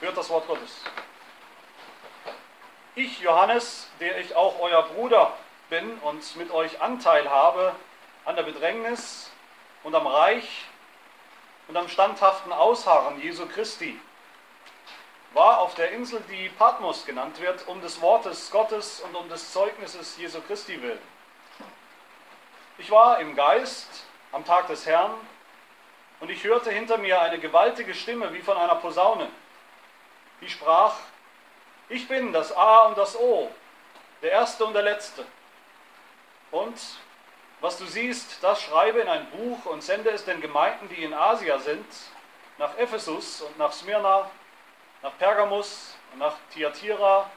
Hört das Wort Gottes. Ich, Johannes, der ich auch euer Bruder bin und mit euch Anteil habe an der Bedrängnis und am Reich und am standhaften Ausharren Jesu Christi, war auf der Insel, die Patmos genannt wird, um des Wortes Gottes und um des Zeugnisses Jesu Christi willen. Ich war im Geist am Tag des Herrn und ich hörte hinter mir eine gewaltige Stimme wie von einer Posaune, die sprach, ich bin das A und das O, der Erste und der Letzte. Und was du siehst, das schreibe in ein Buch und sende es den Gemeinden, die in Asia sind, nach Ephesus und nach Smyrna, nach Pergamus und nach Thyatira,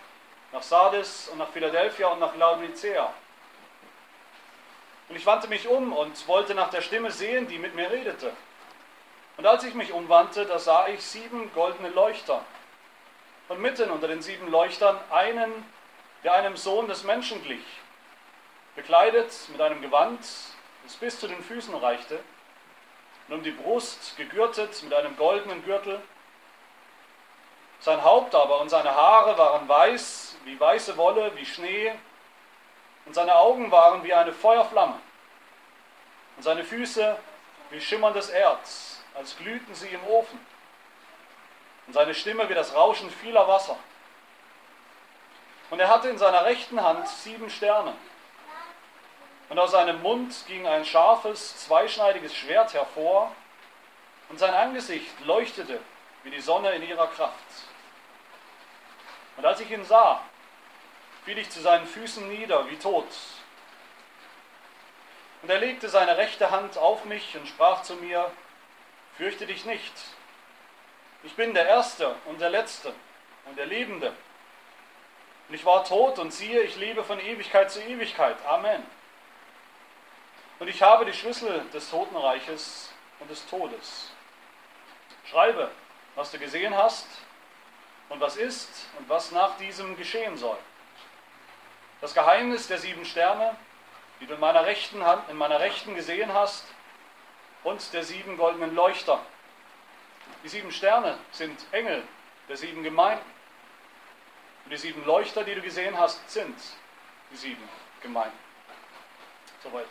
nach Sardis und nach Philadelphia und nach Laodicea. Und ich wandte mich um und wollte nach der Stimme sehen, die mit mir redete. Und als ich mich umwandte, da sah ich sieben goldene Leuchter. Und mitten unter den sieben Leuchtern einen, der einem Sohn des Menschen glich, bekleidet mit einem Gewand, das bis zu den Füßen reichte, und um die Brust gegürtet mit einem goldenen Gürtel. Sein Haupt aber und seine Haare waren weiß, wie weiße Wolle, wie Schnee, und seine Augen waren wie eine Feuerflamme, und seine Füße wie schimmerndes Erz, als glühten sie im Ofen, und seine Stimme wie das Rauschen vieler Wasser. Und er hatte in seiner rechten Hand sieben Sterne. Und aus seinem Mund ging ein scharfes, zweischneidiges Schwert hervor, und sein Angesicht leuchtete wie die Sonne in ihrer Kraft. Und als ich ihn sah, fiel ich zu seinen Füßen nieder wie tot. Und er legte seine rechte Hand auf mich und sprach zu mir, fürchte dich nicht, ich bin der Erste und der Letzte und der Lebende. Und ich war tot und siehe, ich lebe von Ewigkeit zu Ewigkeit. Amen. Und ich habe die Schlüssel des Totenreiches und des Todes. Schreibe, was du gesehen hast und was ist und was nach diesem geschehen soll. Das Geheimnis der sieben Sterne, die du in meiner rechten Hand, in meiner rechten gesehen hast, und der sieben goldenen Leuchter. Die sieben Sterne sind Engel der sieben Gemeinden. Und die sieben Leuchter, die du gesehen hast, sind die sieben Gemeinden. Soweit.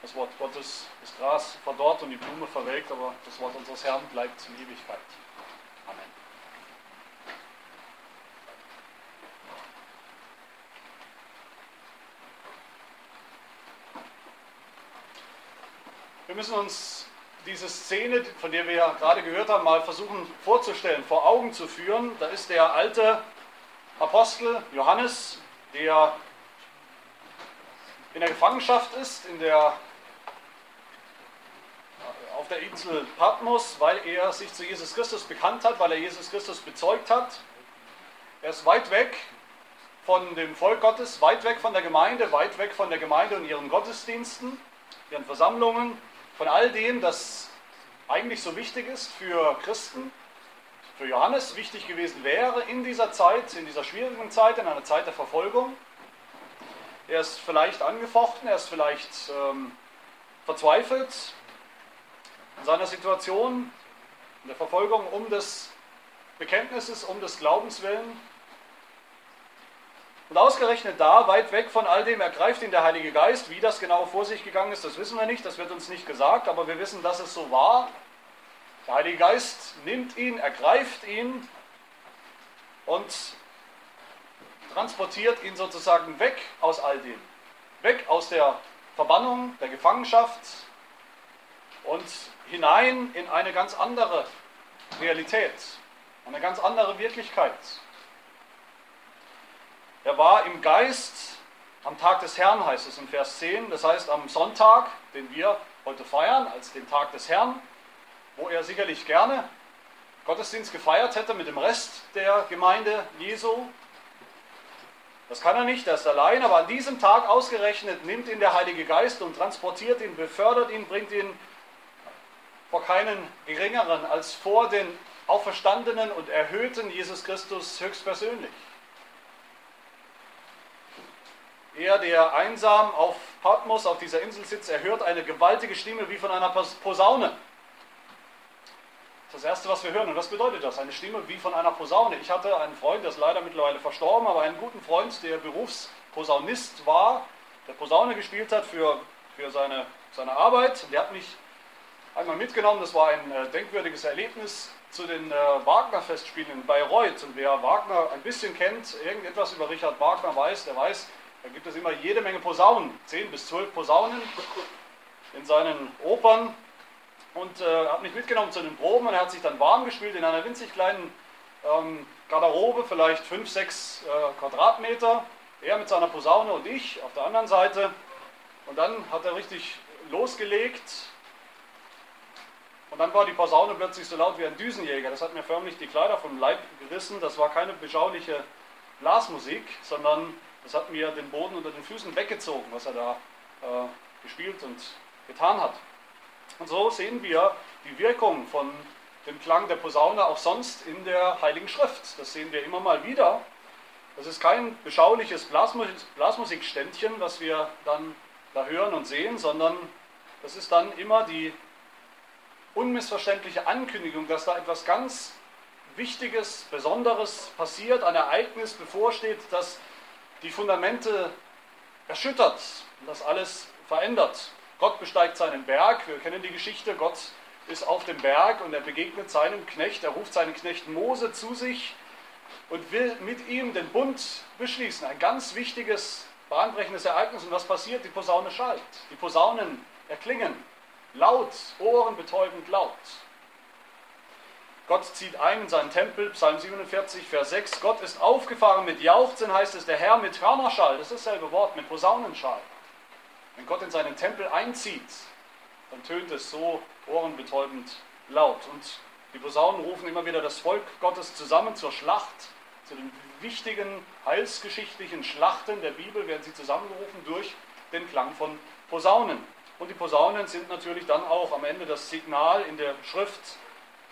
Das Wort Gottes, das Gras verdorrt und die Blume verwelkt, aber das Wort unseres Herrn bleibt in Ewigkeit. Amen. Wir müssen uns diese Szene, von der wir ja gerade gehört haben, mal versuchen vorzustellen, vor Augen zu führen. Da ist der alte Apostel Johannes, der in der Gefangenschaft ist, in der, auf der Insel Patmos, weil er sich zu Jesus Christus bekannt hat, weil er Jesus Christus bezeugt hat. Er ist weit weg von dem Volk Gottes, weit weg von der Gemeinde, weit weg von der Gemeinde und ihren Gottesdiensten, ihren Versammlungen, von all dem, das eigentlich so wichtig ist für Christen, für Johannes wichtig gewesen wäre in dieser Zeit, in dieser schwierigen Zeit, in einer Zeit der Verfolgung. Er ist vielleicht angefochten, er ist vielleicht ähm, verzweifelt in seiner Situation, in der Verfolgung um des Bekenntnisses, um des Glaubens willen. Und ausgerechnet da, weit weg von all dem, ergreift ihn der Heilige Geist. Wie das genau vor sich gegangen ist, das wissen wir nicht, das wird uns nicht gesagt, aber wir wissen, dass es so war. Der Heilige Geist nimmt ihn, ergreift ihn und transportiert ihn sozusagen weg aus all dem. Weg aus der Verbannung, der Gefangenschaft und hinein in eine ganz andere Realität, eine ganz andere Wirklichkeit. Er war im Geist am Tag des Herrn, heißt es in Vers 10, das heißt am Sonntag, den wir heute feiern, als den Tag des Herrn, wo er sicherlich gerne Gottesdienst gefeiert hätte mit dem Rest der Gemeinde Jesu. Das kann er nicht, er ist allein, aber an diesem Tag ausgerechnet nimmt ihn der Heilige Geist und transportiert ihn, befördert ihn, bringt ihn vor keinen geringeren als vor den auferstandenen und erhöhten Jesus Christus höchstpersönlich. Er, der einsam auf Patmos, auf dieser Insel sitzt, er hört eine gewaltige Stimme wie von einer Posaune. das Erste, was wir hören. Und was bedeutet das? Eine Stimme wie von einer Posaune. Ich hatte einen Freund, der ist leider mittlerweile verstorben, aber einen guten Freund, der Berufsposaunist war, der Posaune gespielt hat für, für seine, seine Arbeit. Der hat mich einmal mitgenommen, das war ein äh, denkwürdiges Erlebnis zu den äh, Wagner-Festspielen in Bayreuth. Und wer Wagner ein bisschen kennt, irgendetwas über Richard Wagner weiß, der weiß, da gibt es immer jede Menge Posaunen, zehn bis zwölf Posaunen in seinen Opern und äh, hat mich mitgenommen zu den Proben und er hat sich dann warm gespielt in einer winzig kleinen ähm, Garderobe, vielleicht 5, 6 äh, Quadratmeter. Er mit seiner Posaune und ich auf der anderen Seite. Und dann hat er richtig losgelegt. Und dann war die Posaune plötzlich so laut wie ein Düsenjäger. Das hat mir förmlich die Kleider vom Leib gerissen. Das war keine beschauliche Blasmusik, sondern das hat mir den Boden unter den Füßen weggezogen, was er da äh, gespielt und getan hat. Und so sehen wir die Wirkung von dem Klang der Posaune auch sonst in der Heiligen Schrift. Das sehen wir immer mal wieder. Das ist kein beschauliches Blasmusikständchen, was wir dann da hören und sehen, sondern das ist dann immer die unmissverständliche Ankündigung, dass da etwas ganz Wichtiges, Besonderes passiert, ein Ereignis bevorsteht, das die Fundamente erschüttert und das alles verändert. Gott besteigt seinen Berg, wir kennen die Geschichte, Gott ist auf dem Berg und er begegnet seinem Knecht, er ruft seinen Knecht Mose zu sich und will mit ihm den Bund beschließen. Ein ganz wichtiges, bahnbrechendes Ereignis. Und was passiert? Die Posaune schallt. Die Posaunen erklingen laut, ohrenbetäubend laut. Gott zieht ein in seinen Tempel, Psalm 47, Vers 6. Gott ist aufgefahren mit Jauchzen, heißt es, der Herr mit Hörnerschall. Das ist dasselbe Wort, mit Posaunenschall. Wenn Gott in seinen Tempel einzieht, dann tönt es so ohrenbetäubend laut. Und die Posaunen rufen immer wieder das Volk Gottes zusammen zur Schlacht, zu den wichtigen heilsgeschichtlichen Schlachten der Bibel werden sie zusammengerufen durch den Klang von Posaunen. Und die Posaunen sind natürlich dann auch am Ende das Signal in der Schrift,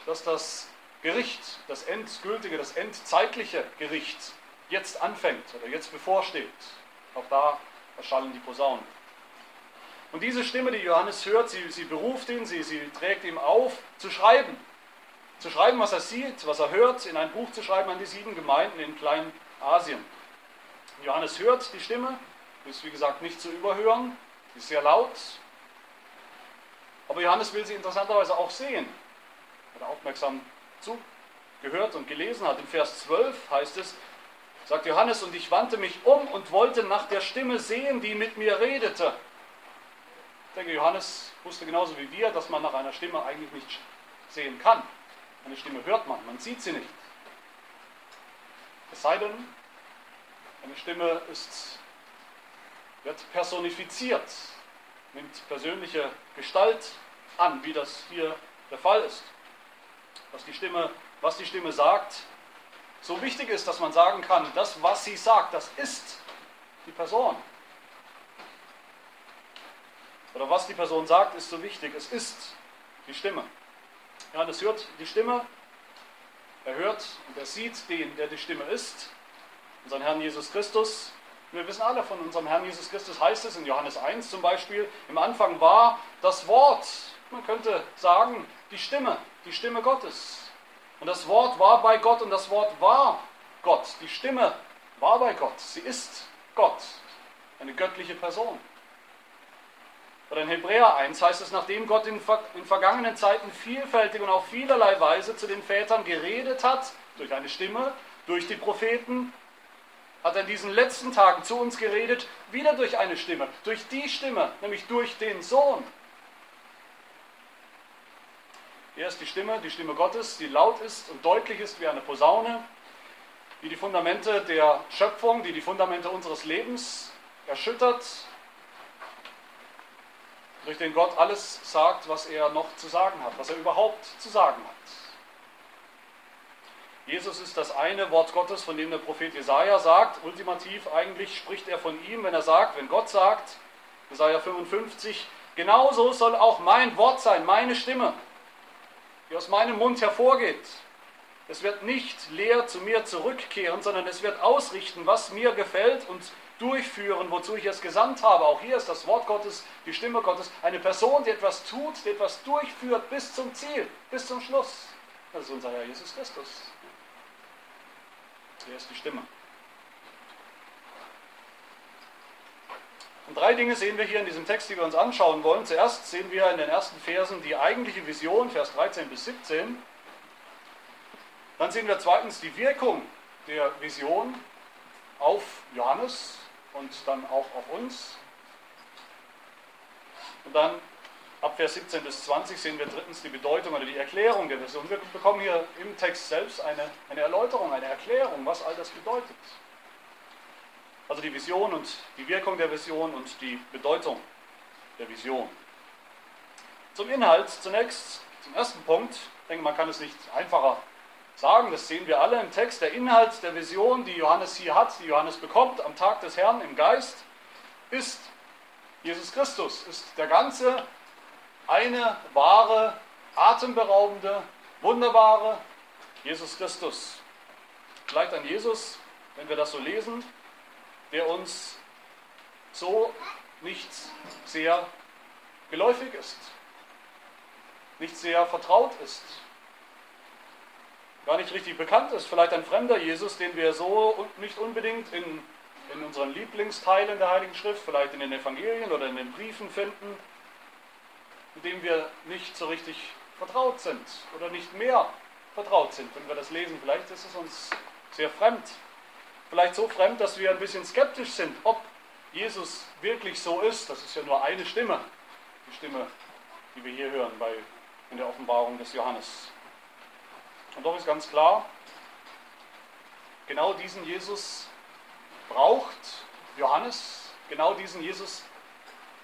dass das Gericht, das endgültige, das endzeitliche Gericht jetzt anfängt oder jetzt bevorsteht. Auch da erschallen die Posaunen. Und diese Stimme, die Johannes hört, sie, sie beruft ihn, sie, sie trägt ihm auf, zu schreiben. Zu schreiben, was er sieht, was er hört, in ein Buch zu schreiben an die sieben Gemeinden in Kleinasien. Johannes hört die Stimme, ist wie gesagt nicht zu überhören, ist sehr laut. Aber Johannes will sie interessanterweise auch sehen. Hat er aufmerksam zugehört und gelesen hat. In Vers 12 heißt es, sagt Johannes, und ich wandte mich um und wollte nach der Stimme sehen, die mit mir redete. Ich denke, Johannes wusste genauso wie wir, dass man nach einer Stimme eigentlich nicht sehen kann. Eine Stimme hört man, man sieht sie nicht. Es sei denn, eine Stimme ist, wird personifiziert, nimmt persönliche Gestalt an, wie das hier der Fall ist. Was die Stimme, was die Stimme sagt, so wichtig ist, dass man sagen kann, das, was sie sagt, das ist die Person. Oder was die Person sagt, ist so wichtig. Es ist die Stimme. Johannes hört die Stimme, er hört und er sieht den, der die Stimme ist, unseren Herrn Jesus Christus. Wir wissen alle von unserem Herrn Jesus Christus, heißt es in Johannes 1 zum Beispiel, im Anfang war das Wort, man könnte sagen, die Stimme, die Stimme Gottes. Und das Wort war bei Gott und das Wort war Gott. Die Stimme war bei Gott, sie ist Gott, eine göttliche Person. Oder in Hebräer 1 heißt es, nachdem Gott in, in vergangenen Zeiten vielfältig und auf vielerlei Weise zu den Vätern geredet hat, durch eine Stimme, durch die Propheten, hat er in diesen letzten Tagen zu uns geredet, wieder durch eine Stimme, durch die Stimme, nämlich durch den Sohn. Hier ist die Stimme, die Stimme Gottes, die laut ist und deutlich ist wie eine Posaune, die die Fundamente der Schöpfung, die die Fundamente unseres Lebens erschüttert durch den Gott alles sagt, was er noch zu sagen hat, was er überhaupt zu sagen hat. Jesus ist das eine Wort Gottes, von dem der Prophet Jesaja sagt. Ultimativ eigentlich spricht er von ihm, wenn er sagt, wenn Gott sagt, Jesaja 55, genauso soll auch mein Wort sein, meine Stimme, die aus meinem Mund hervorgeht. Es wird nicht leer zu mir zurückkehren, sondern es wird ausrichten, was mir gefällt und durchführen, wozu ich es gesandt habe. Auch hier ist das Wort Gottes, die Stimme Gottes, eine Person, die etwas tut, die etwas durchführt bis zum Ziel, bis zum Schluss. Das ist unser Herr Jesus Christus. Er ist die Stimme. Und drei Dinge sehen wir hier in diesem Text, die wir uns anschauen wollen. Zuerst sehen wir in den ersten Versen die eigentliche Vision, Vers 13 bis 17. Dann sehen wir zweitens die Wirkung der Vision auf Johannes und dann auch auf uns. Und dann ab Vers 17 bis 20 sehen wir drittens die Bedeutung oder die Erklärung der Vision. Wir bekommen hier im Text selbst eine, eine Erläuterung, eine Erklärung, was all das bedeutet. Also die Vision und die Wirkung der Vision und die Bedeutung der Vision. Zum Inhalt zunächst, zum ersten Punkt. Ich denke, man kann es nicht einfacher sagen, das sehen wir alle im Text. Der Inhalt der Vision, die Johannes hier hat, die Johannes bekommt am Tag des Herrn im Geist, ist Jesus Christus, ist der ganze, eine wahre, atemberaubende, wunderbare Jesus Christus. Vielleicht ein Jesus, wenn wir das so lesen, der uns so nicht sehr geläufig ist, nicht sehr vertraut ist, gar nicht richtig bekannt ist. Vielleicht ein fremder Jesus, den wir so nicht unbedingt in, in unseren Lieblingsteilen der Heiligen Schrift, vielleicht in den Evangelien oder in den Briefen finden, mit dem wir nicht so richtig vertraut sind oder nicht mehr vertraut sind. Wenn wir das lesen, vielleicht ist es uns sehr fremd. Vielleicht so fremd, dass wir ein bisschen skeptisch sind, ob Jesus wirklich so ist. Das ist ja nur eine Stimme, die Stimme, die wir hier hören bei, in der Offenbarung des Johannes. Und doch ist ganz klar, genau diesen Jesus braucht Johannes, genau diesen Jesus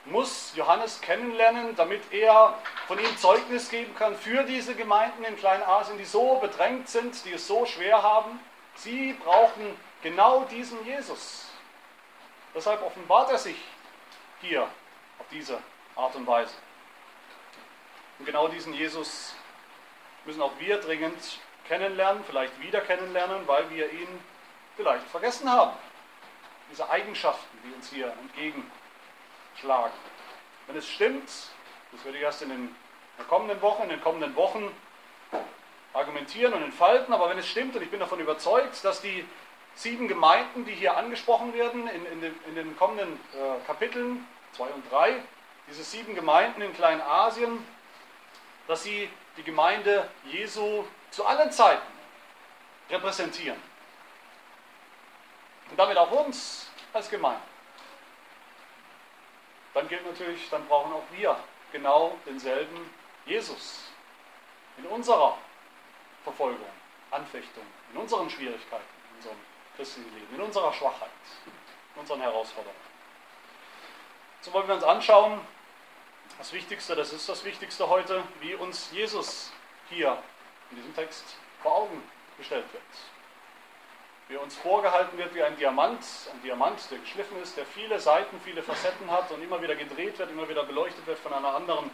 muss Johannes kennenlernen, damit er von ihm Zeugnis geben kann für diese Gemeinden in Kleinasien, die so bedrängt sind, die es so schwer haben. Sie brauchen genau diesen Jesus. Deshalb offenbart er sich hier auf diese Art und Weise. Und genau diesen Jesus müssen auch wir dringend kennenlernen, vielleicht wieder kennenlernen, weil wir ihn vielleicht vergessen haben. Diese Eigenschaften, die uns hier entgegenschlagen. Wenn es stimmt, das werde ich erst in den kommenden Wochen, in den kommenden Wochen argumentieren und entfalten, aber wenn es stimmt, und ich bin davon überzeugt, dass die sieben Gemeinden, die hier angesprochen werden in, in, den, in den, kommenden äh, Kapiteln 2 und 3, diese sieben Gemeinden in Kleinasien, dass sie die Gemeinde Jesu zu allen Zeiten repräsentieren. Und damit auch uns als Gemeinde. Dann gilt natürlich, dann brauchen auch wir genau denselben Jesus in unserer Verfolgung, Anfechtung, in unseren Schwierigkeiten, christlichen Leben, in unserer Schwachheit, in unseren Herausforderungen. So wollen wir uns anschauen, das Wichtigste, das ist das Wichtigste heute, wie uns Jesus hier in diesem Text vor Augen gestellt wird. Wie uns vorgehalten wird wie ein Diamant, ein Diamant, der geschliffen ist, der viele Seiten, viele Facetten hat und immer wieder gedreht wird, immer wieder beleuchtet wird von einer anderen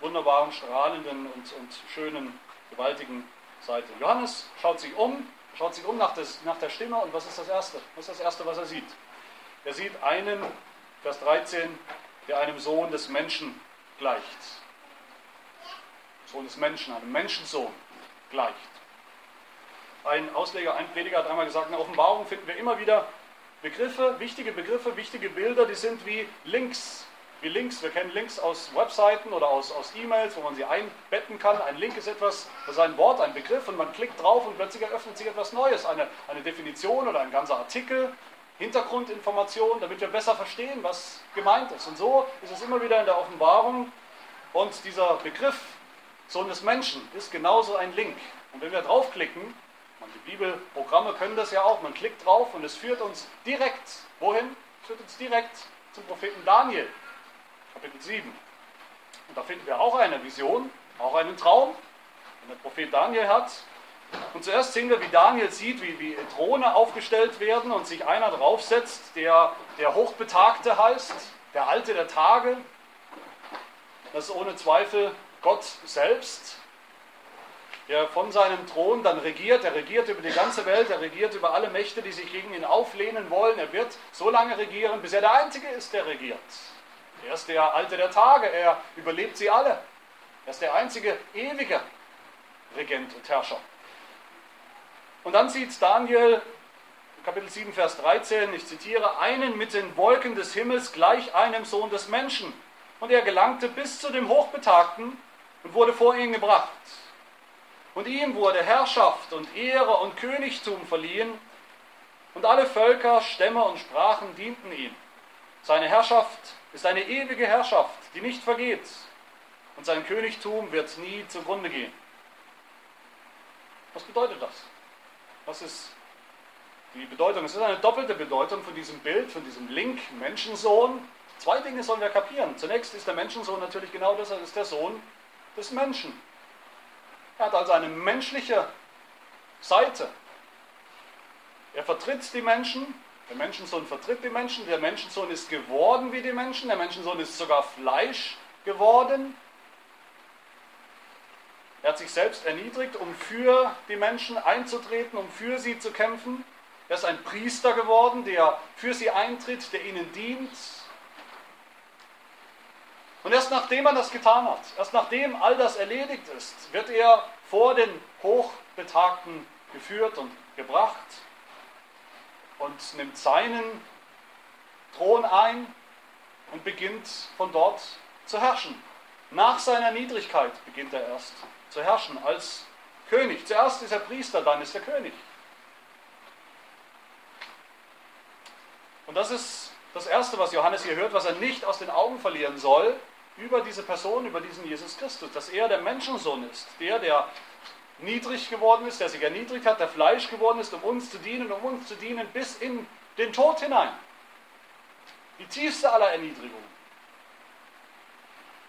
wunderbaren, strahlenden und, und schönen, gewaltigen Seite. Johannes schaut sich um schaut sich um nach, des, nach der Stimme und was ist das Erste? Was ist das Erste, was er sieht? Er sieht einen, Vers 13, der einem Sohn des Menschen gleicht. Sohn des Menschen, einem Menschensohn gleicht. Ein Ausleger, ein Prediger hat einmal gesagt, in der Offenbarung finden wir immer wieder Begriffe, wichtige Begriffe, wichtige Bilder, die sind wie Links wie Links. Wir kennen Links aus Webseiten oder aus, aus E-Mails, wo man sie einbetten kann. Ein Link ist etwas, das ist ein Wort, ein Begriff und man klickt drauf und plötzlich eröffnet sich etwas Neues. Eine, eine Definition oder ein ganzer Artikel, Hintergrundinformation, damit wir besser verstehen, was gemeint ist. Und so ist es immer wieder in der Offenbarung. Und dieser Begriff Sohn des Menschen ist genauso ein Link. Und wenn wir draufklicken, die Bibelprogramme können das ja auch, man klickt drauf und es führt uns direkt, wohin? Es führt uns direkt zum Propheten Daniel. Kapitel 7. Und da finden wir auch eine Vision, auch einen Traum, den der Prophet Daniel hat. Und zuerst sehen wir, wie Daniel sieht, wie, wie Throne aufgestellt werden und sich einer draufsetzt, der der Hochbetagte heißt, der Alte der Tage. Das ist ohne Zweifel Gott selbst, der von seinem Thron dann regiert. Er regiert über die ganze Welt, er regiert über alle Mächte, die sich gegen ihn auflehnen wollen. Er wird so lange regieren, bis er der Einzige ist, der regiert. Er ist der Alte der Tage, er überlebt sie alle. Er ist der einzige Ewige. Regent und Herrscher. Und dann sieht Daniel, Kapitel 7, Vers 13, ich zitiere, einen mit den Wolken des Himmels gleich einem Sohn des Menschen. Und er gelangte bis zu dem Hochbetagten und wurde vor ihn gebracht. Und ihm wurde Herrschaft und Ehre und Königtum verliehen, und alle Völker, Stämme und Sprachen dienten ihm. Seine Herrschaft ist eine ewige Herrschaft, die nicht vergeht, und sein Königtum wird nie zugrunde gehen. Was bedeutet das? Was ist die Bedeutung? Es ist eine doppelte Bedeutung von diesem Bild, von diesem Link, Menschensohn. Zwei Dinge sollen wir kapieren. Zunächst ist der Menschensohn natürlich genau das, er ist der Sohn des Menschen. Er hat also eine menschliche Seite. Er vertritt die Menschen, der Menschensohn vertritt die Menschen, der Menschensohn ist geworden wie die Menschen, der Menschensohn ist sogar Fleisch geworden. Er hat sich selbst erniedrigt, um für die Menschen einzutreten, um für sie zu kämpfen. Er ist ein Priester geworden, der für sie eintritt, der ihnen dient. Und erst nachdem er das getan hat, erst nachdem all das erledigt ist, wird er vor den Hochbetagten geführt und gebracht und nimmt seinen Thron ein und beginnt von dort zu herrschen. Nach seiner Niedrigkeit beginnt er erst zu herrschen als König. Zuerst ist er Priester, dann ist er König. Und das ist das Erste, was Johannes hier hört, was er nicht aus den Augen verlieren soll über diese Person, über diesen Jesus Christus, dass er der Menschensohn ist, der, der niedrig geworden ist, der sich erniedrigt hat, der Fleisch geworden ist, um uns zu dienen, um uns zu dienen bis in den Tod hinein. Die tiefste aller Erniedrigungen.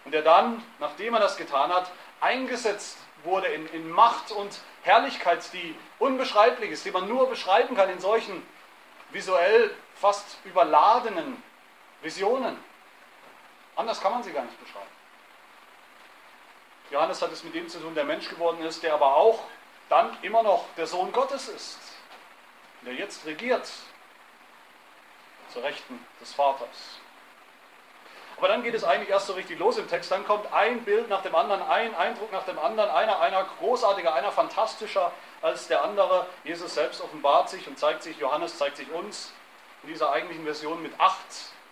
Und der dann, nachdem er das getan hat, eingesetzt wurde in, in Macht und Herrlichkeit, die unbeschreiblich ist, die man nur beschreiben kann in solchen visuell fast überladenen Visionen. Anders kann man sie gar nicht beschreiben. Johannes hat es mit dem zu tun, der Mensch geworden ist, der aber auch dann immer noch der Sohn Gottes ist, der jetzt regiert zur Rechten des Vaters. Aber dann geht es eigentlich erst so richtig los im Text. Dann kommt ein Bild nach dem anderen, ein Eindruck nach dem anderen, einer, einer großartiger, einer fantastischer als der andere. Jesus selbst offenbart sich und zeigt sich, Johannes zeigt sich uns in dieser eigentlichen Version mit acht,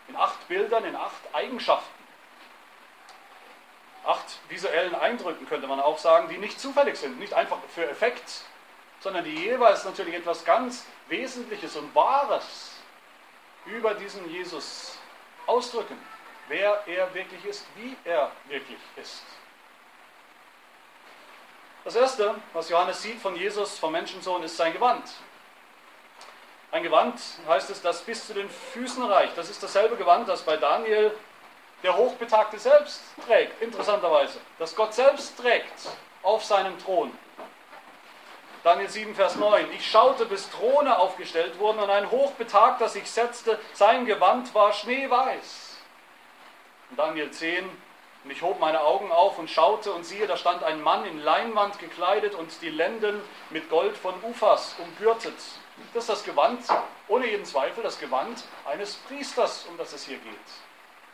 in acht Bildern, in acht Eigenschaften acht visuellen Eindrücken, könnte man auch sagen, die nicht zufällig sind, nicht einfach für Effekt, sondern die jeweils natürlich etwas ganz Wesentliches und Wahres über diesen Jesus ausdrücken, wer er wirklich ist, wie er wirklich ist. Das Erste, was Johannes sieht von Jesus, vom Menschensohn, ist sein Gewand. Ein Gewand heißt es, das bis zu den Füßen reicht. Das ist dasselbe Gewand, das bei Daniel der Hochbetagte selbst trägt, interessanterweise, dass Gott selbst trägt auf seinem Thron. Daniel 7, Vers 9. Ich schaute, bis Throne aufgestellt wurden und ein Hochbetagter sich setzte, sein Gewand war schneeweiß. Und Daniel 10, und ich hob meine Augen auf und schaute und siehe, da stand ein Mann in Leinwand gekleidet und die Lenden mit Gold von Ufas umgürtet. Das ist das Gewand, ohne jeden Zweifel, das Gewand eines Priesters, um das es hier geht.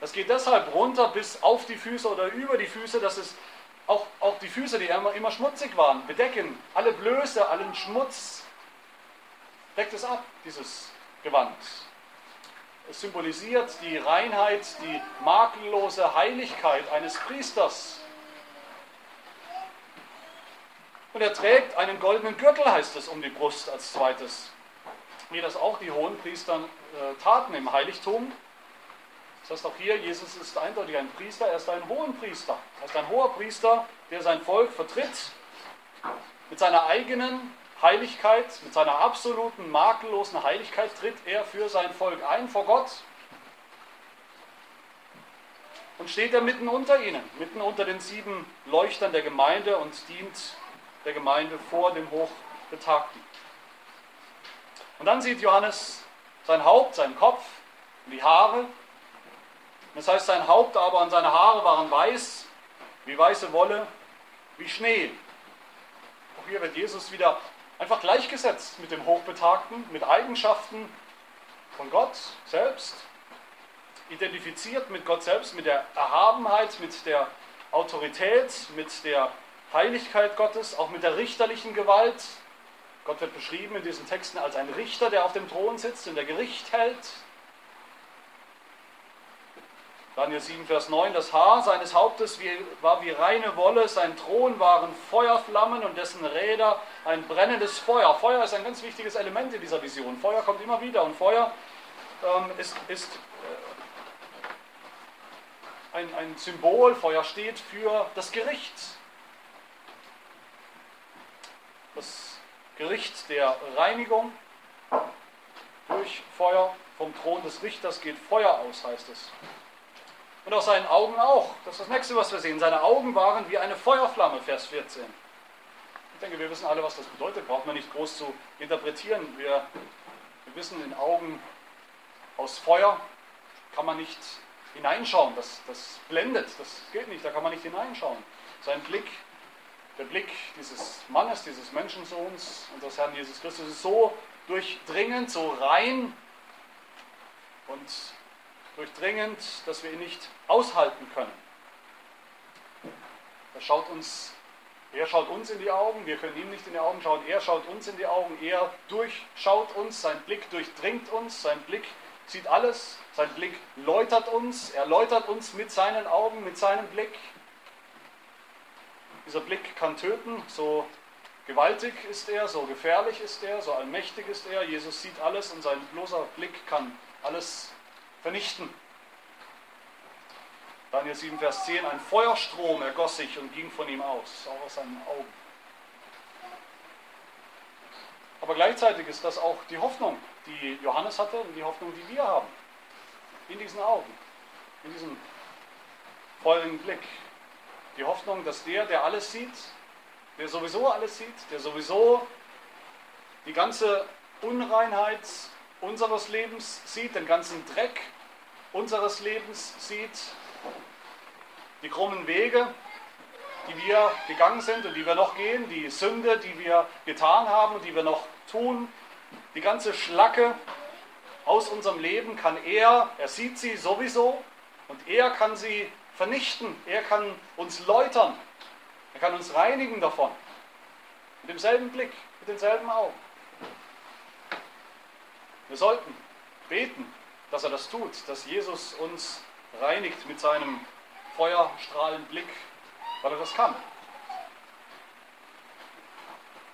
Das geht deshalb runter bis auf die Füße oder über die Füße, dass es auch, auch die Füße, die immer, immer schmutzig waren, bedecken. Alle Blöße, allen Schmutz deckt es ab, dieses Gewand. Es symbolisiert die Reinheit, die makellose Heiligkeit eines Priesters. Und er trägt einen goldenen Gürtel, heißt es, um die Brust als zweites. Wie das auch die hohen Priester äh, taten im Heiligtum. Das heißt auch hier, Jesus ist eindeutig ein Priester, er ist ein Hohenpriester. Er ist ein hoher Priester, der sein Volk vertritt. Mit seiner eigenen Heiligkeit, mit seiner absoluten makellosen Heiligkeit tritt er für sein Volk ein vor Gott. Und steht er mitten unter ihnen, mitten unter den sieben Leuchtern der Gemeinde und dient der Gemeinde vor dem Hochbetagten. Und dann sieht Johannes sein Haupt, seinen Kopf, die Haare das heißt, sein Haupt aber und seine Haare waren weiß, wie weiße Wolle, wie Schnee. Auch hier wird Jesus wieder einfach gleichgesetzt mit dem Hochbetagten, mit Eigenschaften von Gott selbst, identifiziert mit Gott selbst, mit der Erhabenheit, mit der Autorität, mit der Heiligkeit Gottes, auch mit der richterlichen Gewalt. Gott wird beschrieben in diesen Texten als ein Richter, der auf dem Thron sitzt und der Gericht hält. Daniel 7, Vers 9, das Haar seines Hauptes war wie reine Wolle, sein Thron waren Feuerflammen und dessen Räder ein brennendes Feuer. Feuer ist ein ganz wichtiges Element in dieser Vision. Feuer kommt immer wieder und Feuer ähm, ist, ist äh, ein, ein Symbol, Feuer steht für das Gericht. Das Gericht der Reinigung durch Feuer vom Thron des Richters geht Feuer aus, heißt es. Und aus seinen Augen auch. Das ist das nächste, was wir sehen. Seine Augen waren wie eine Feuerflamme, Vers 14. Ich denke, wir wissen alle, was das bedeutet. Braucht man nicht groß zu interpretieren. Wir, wir wissen, in Augen aus Feuer kann man nicht hineinschauen. Das, das blendet, das geht nicht, da kann man nicht hineinschauen. Sein Blick, der Blick dieses Mannes, dieses Menschensohns, unseres Herrn Jesus Christus, ist so durchdringend, so rein und durchdringend, dass wir ihn nicht aushalten können. Er schaut uns, er schaut uns in die Augen, wir können ihm nicht in die Augen schauen, er schaut uns in die Augen, er durchschaut uns, sein Blick durchdringt uns, sein Blick sieht alles, sein Blick läutert uns, er läutert uns mit seinen Augen, mit seinem Blick. Dieser Blick kann töten, so gewaltig ist er, so gefährlich ist er, so allmächtig ist er. Jesus sieht alles und sein bloßer Blick kann alles vernichten. Daniel 7, Vers 10, ein Feuerstrom ergoss sich und ging von ihm aus, auch aus seinen Augen. Aber gleichzeitig ist das auch die Hoffnung, die Johannes hatte und die Hoffnung, die wir haben. In diesen Augen, in diesem feurigen Blick. Die Hoffnung, dass der, der alles sieht, der sowieso alles sieht, der sowieso die ganze Unreinheit unseres Lebens sieht, den ganzen Dreck unseres Lebens sieht, die krummen Wege, die wir gegangen sind und die wir noch gehen, die Sünde, die wir getan haben und die wir noch tun, die ganze Schlacke aus unserem Leben kann er, er sieht sie sowieso und er kann sie vernichten, er kann uns läutern, er kann uns reinigen davon. Mit demselben Blick, mit denselben Augen. Wir sollten beten, dass er das tut, dass Jesus uns reinigt mit seinem Feuerstrahlenblick, weil er das kann.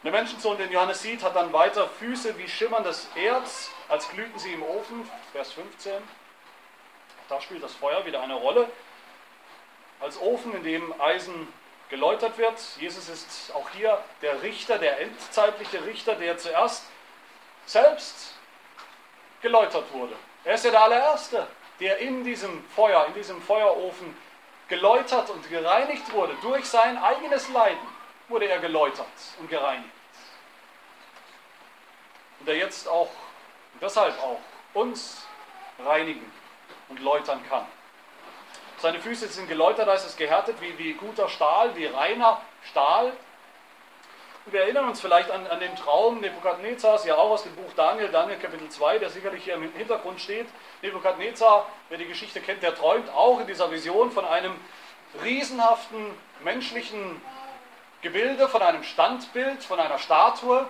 Der Menschensohn, den Johannes sieht, hat dann weiter Füße wie schimmerndes Erz, als glühten sie im Ofen, Vers 15. Da spielt das Feuer wieder eine Rolle. Als Ofen, in dem Eisen geläutert wird. Jesus ist auch hier der Richter, der endzeitliche Richter, der zuerst selbst geläutert wurde. Er ist ja der allererste, der in diesem Feuer, in diesem Feuerofen geläutert und gereinigt wurde. Durch sein eigenes Leiden wurde er geläutert und gereinigt. Und der jetzt auch, deshalb auch, uns reinigen und läutern kann. Seine Füße sind geläutert, heißt es gehärtet, wie, wie guter Stahl, wie reiner Stahl. Wir erinnern uns vielleicht an, an den Traum Nebukadnezars, ja auch aus dem Buch Daniel, Daniel Kapitel 2, der sicherlich hier im Hintergrund steht. Nebukadnezar, wer die Geschichte kennt, der träumt auch in dieser Vision von einem riesenhaften menschlichen Gebilde, von einem Standbild, von einer Statue.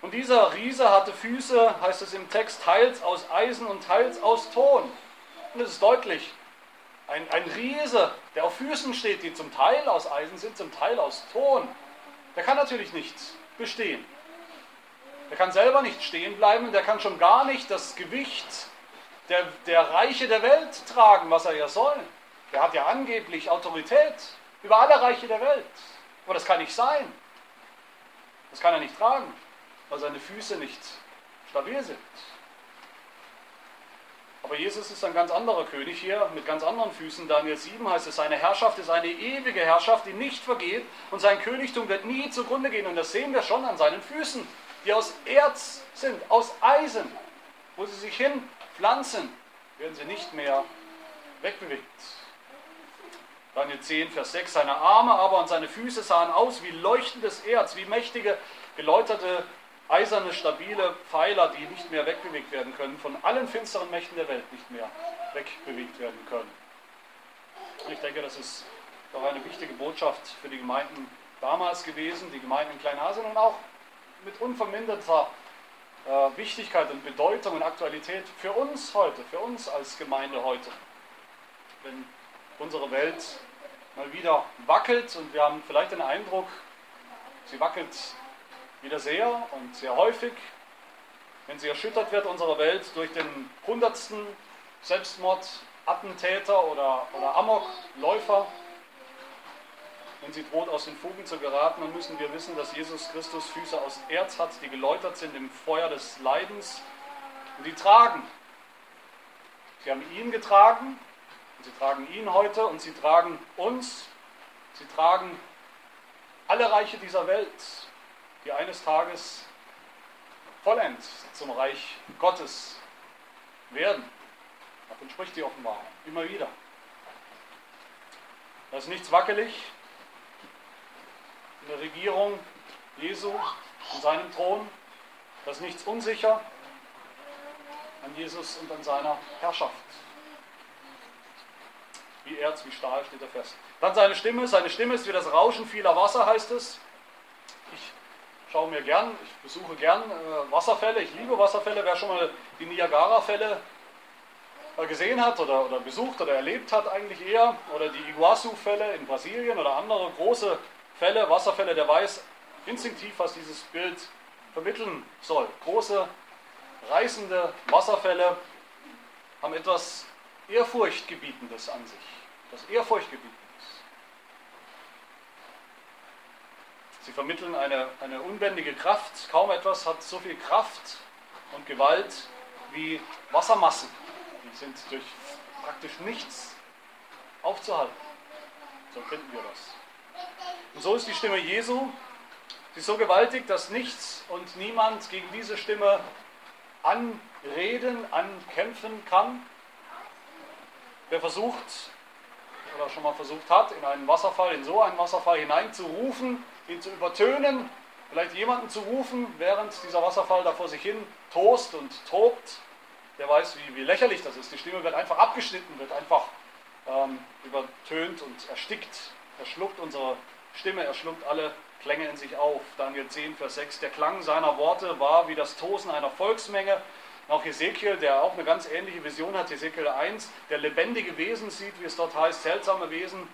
Und dieser Riese hatte Füße, heißt es im Text, teils aus Eisen und teils aus Ton. Und es ist deutlich, ein, ein Riese, der auf Füßen steht, die zum Teil aus Eisen sind, zum Teil aus Ton. Der kann natürlich nicht bestehen. Der kann selber nicht stehen bleiben der kann schon gar nicht das Gewicht der, der Reiche der Welt tragen, was er ja soll. Der hat ja angeblich Autorität über alle Reiche der Welt. Aber das kann nicht sein. Das kann er nicht tragen, weil seine Füße nicht stabil sind. Aber Jesus ist ein ganz anderer König hier, mit ganz anderen Füßen. Daniel 7 heißt es, seine Herrschaft ist eine ewige Herrschaft, die nicht vergeht und sein Königtum wird nie zugrunde gehen. Und das sehen wir schon an seinen Füßen, die aus Erz sind, aus Eisen. Wo sie sich hinpflanzen, werden sie nicht mehr wegbewegt. Daniel 10, Vers 6, seine Arme aber und seine Füße sahen aus wie leuchtendes Erz, wie mächtige, geläuterte eiserne, stabile Pfeiler, die nicht mehr wegbewegt werden können, von allen finsteren Mächten der Welt nicht mehr wegbewegt werden können. Und ich denke, das ist Doch eine wichtige Botschaft für die Gemeinden damals gewesen, die Gemeinden in Kleinasien und auch mit unverminderter äh, Wichtigkeit und Bedeutung und Aktualität für uns heute, für uns als Gemeinde heute. Wenn unsere Welt mal wieder wackelt und wir haben vielleicht den Eindruck, sie wackelt wieder sehr und sehr häufig, wenn sie erschüttert wird, unsere Welt, durch den hundertsten Selbstmordattentäter oder, oder Amokläufer, wenn sie droht, aus den Fugen zu geraten, dann müssen wir wissen, dass Jesus Christus Füße aus Erz hat, die geläutert sind im Feuer des Leidens und die tragen. Sie haben ihn getragen und sie tragen ihn heute und sie tragen uns. Sie tragen alle Reiche dieser Welt, die eines Tages vollends zum Reich Gottes werden. Davon spricht die Offenbarung immer wieder. Da ist nichts wackelig, in der Regierung Jesu, an seinem Thron. Da ist nichts unsicher an Jesus und an seiner Herrschaft. Wie Erz, wie Stahl steht er fest. Dann seine Stimme. Seine Stimme ist wie das Rauschen vieler Wasser, heißt es. Schaue mir gern, ich besuche gern äh, Wasserfälle. Ich liebe Wasserfälle. Wer schon mal die Niagara-Fälle äh, gesehen hat oder, oder besucht oder erlebt hat, eigentlich eher, oder die Iguazu-Fälle in Brasilien oder andere große Fälle, Wasserfälle, der weiß instinktiv, was dieses Bild vermitteln soll. Große, reißende Wasserfälle haben etwas Ehrfurchtgebietendes an sich. Das Ehrfurchtgebietendes. Sie vermitteln eine, eine unbändige Kraft. Kaum etwas hat so viel Kraft und Gewalt wie Wassermassen. Die sind durch praktisch nichts aufzuhalten. So finden wir das. Und so ist die Stimme Jesu. Sie ist so gewaltig, dass nichts und niemand gegen diese Stimme anreden, ankämpfen kann. Wer versucht oder schon mal versucht hat, in einen Wasserfall, in so einen Wasserfall hineinzurufen, ihn zu übertönen, vielleicht jemanden zu rufen, während dieser Wasserfall da vor sich hin tost und tobt, der weiß, wie, wie lächerlich das ist. Die Stimme wird einfach abgeschnitten, wird einfach ähm, übertönt und erstickt, verschluckt unsere Stimme, er schluckt alle Klänge in sich auf. Daniel 10, Vers 6. Der Klang seiner Worte war wie das Tosen einer Volksmenge. Auch Ezekiel, der auch eine ganz ähnliche Vision hat, Ezekiel 1, der lebendige Wesen sieht, wie es dort heißt, seltsame Wesen,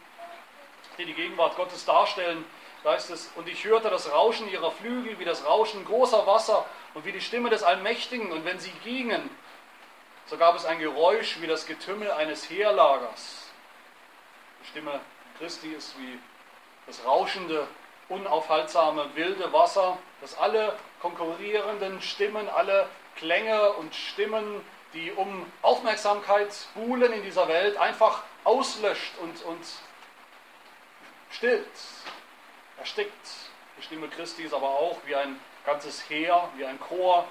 die die Gegenwart Gottes darstellen. Da heißt es, und ich hörte das Rauschen ihrer Flügel, wie das Rauschen großer Wasser und wie die Stimme des Allmächtigen. Und wenn sie gingen, so gab es ein Geräusch wie das Getümmel eines Heerlagers. Die Stimme Christi ist wie das rauschende, unaufhaltsame, wilde Wasser, das alle konkurrierenden Stimmen, alle Klänge und Stimmen, die um Aufmerksamkeit buhlen in dieser Welt, einfach auslöscht und, und stillt, erstickt. Die Stimme Christi ist aber auch wie ein ganzes Heer, wie ein Chor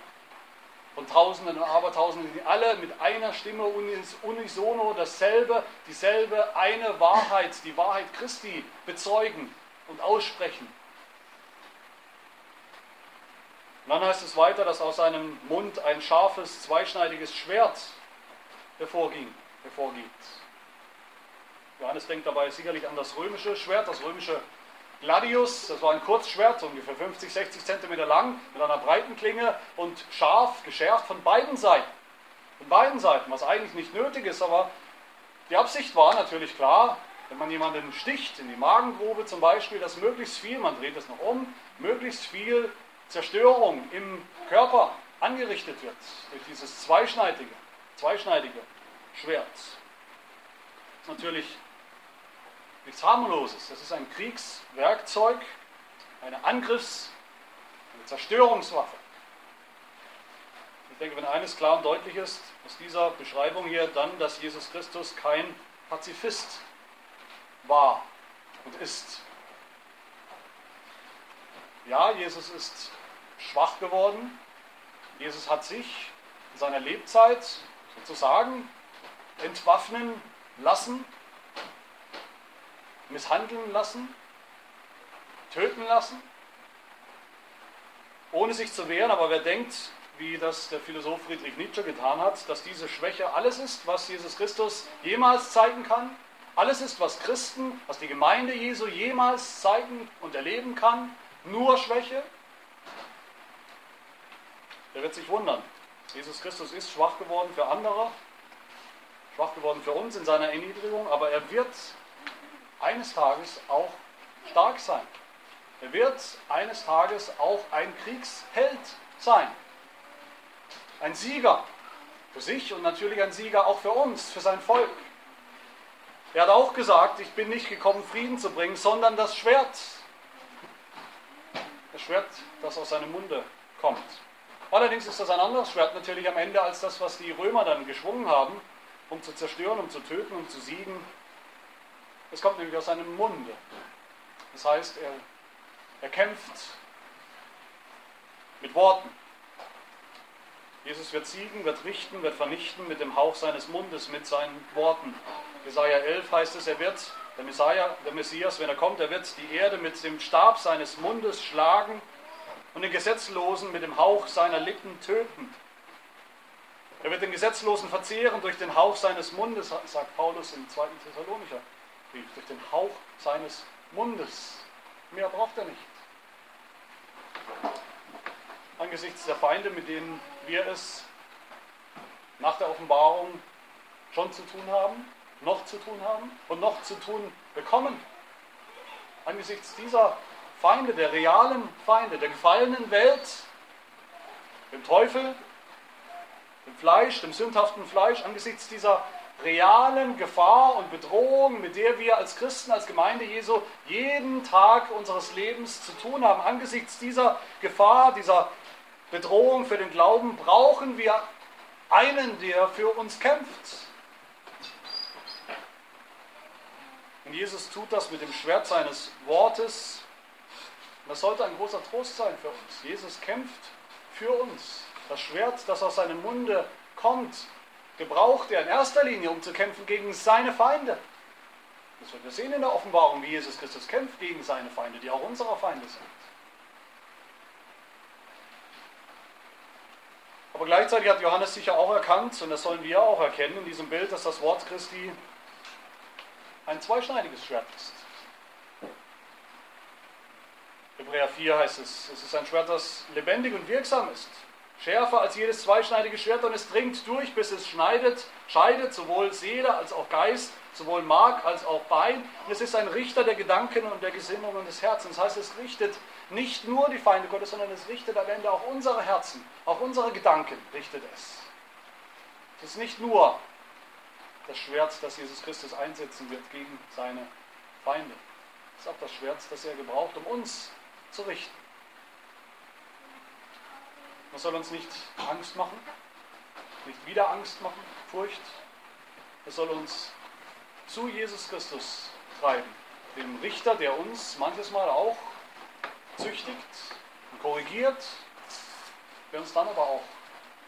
von Tausenden und Abertausenden, die alle mit einer Stimme unisono dasselbe, dieselbe eine Wahrheit, die Wahrheit Christi bezeugen und aussprechen. Und dann heißt es weiter, dass aus seinem Mund ein scharfes, zweischneidiges Schwert hervorging, hervorgeht. Johannes denkt dabei sicherlich an das römische Schwert, das römische Gladius, das war ein Kurzschwert, ungefähr 50, 60 Zentimeter lang, mit einer breiten Klinge und scharf, geschärft von beiden Seiten. Von beiden Seiten, was eigentlich nicht nötig ist, aber die Absicht war natürlich klar, wenn man jemanden sticht, in die Magengrube zum Beispiel, dass möglichst viel, man dreht es noch um, möglichst viel Zerstörung im Körper angerichtet wird durch dieses zweischneidige, zweischneidige Schwert. Das ist natürlich nichts harmloses. Das ist ein Kriegswerkzeug, eine Angriffs-, eine Zerstörungswaffe. Ich denke, wenn eines klar und deutlich ist aus dieser Beschreibung hier, dann, dass Jesus Christus kein Pazifist war und ist. Ja, Jesus ist schwach geworden. Jesus hat sich in seiner Lebzeit sozusagen entwaffnen lassen misshandeln lassen, töten lassen, ohne sich zu wehren. Aber wer denkt, wie das der Philosoph Friedrich Nietzsche getan hat, dass diese Schwäche alles ist, was Jesus Christus jemals zeigen kann, Alles ist, was Christen, was die Gemeinde Jesu jemals zeigen und erleben kann, nur Schwäche. Der wird sich wundern. Jesus Christus ist schwach geworden für andere, schwach geworden für uns in seiner Erniedrigung, aber er wird eines Tages auch stark sein. Er wird eines Tages auch ein Kriegsheld sein. Ein Sieger für sich und natürlich ein Sieger auch für uns, für sein Volk. Er hat auch gesagt, ich bin nicht gekommen, Frieden zu bringen, sondern das Schwert. Das Schwert, das aus seinem Munde kommt. Allerdings ist das ein anderes Schwert natürlich am Ende als das, was die Römer dann geschwungen haben, um zu zerstören, um zu töten, um zu siegen. Es kommt nämlich aus seinem Munde. Das heißt, er, er kämpft mit Worten. Jesus wird siegen, wird richten, wird vernichten mit dem Hauch seines Mundes, mit seinen Worten. Jesaja 11 heißt es, er wird, der, Messiah, der Messias, wenn er kommt, er wird die Erde mit dem Stab seines Mundes schlagen und den Gesetzlosen mit dem Hauch seiner Lippen töten. Er wird den Gesetzlosen verzehren durch den Hauch seines Mundes, sagt Paulus im 2. Thessalonicher Brief, durch den Hauch seines Mundes. Mehr braucht er nicht. Angesichts der Feinde, mit denen wir es nach der Offenbarung schon zu tun haben, noch zu tun haben und noch zu tun bekommen. Angesichts dieser Feinde, der realen Feinde, der gefallenen Welt, dem Teufel, dem Fleisch, dem sündhaften Fleisch, angesichts dieser realen Gefahr und Bedrohung, mit der wir als Christen, als Gemeinde Jesu jeden Tag unseres Lebens zu tun haben, angesichts dieser Gefahr, dieser Bedrohung für den Glauben, brauchen wir einen, der für uns kämpft. Und Jesus tut das mit dem Schwert seines Wortes, das sollte ein großer Trost sein für uns. Jesus kämpft für uns. Das Schwert, das aus seinem Munde kommt, gebraucht er in erster Linie, um zu kämpfen gegen seine Feinde. Das wird wir sehen in der Offenbarung, wie Jesus Christus kämpft gegen seine Feinde, die auch unsere Feinde sind. Aber gleichzeitig hat Johannes sicher auch erkannt, und das sollen wir auch erkennen in diesem Bild, dass das Wort Christi ein zweischneidiges Schwert ist. Hebräer 4 heißt es, es ist ein Schwert, das lebendig und wirksam ist. Schärfer als jedes zweischneidige Schwert und es dringt durch, bis es schneidet, scheidet sowohl Seele als auch Geist, sowohl Mark als auch Bein. Und es ist ein Richter der Gedanken und der Gesinnungen des Herzens. Das heißt, es richtet nicht nur die Feinde Gottes, sondern es richtet am Ende auch unsere Herzen, auch unsere Gedanken richtet es. Es ist nicht nur das Schwert, das Jesus Christus einsetzen wird gegen seine Feinde. Es ist auch das Schwert, das er gebraucht, um uns zu richten. Das soll uns nicht Angst machen, nicht wieder Angst machen, Furcht. Es soll uns zu Jesus Christus treiben, dem Richter, der uns manches Mal auch züchtigt und korrigiert, der uns dann aber auch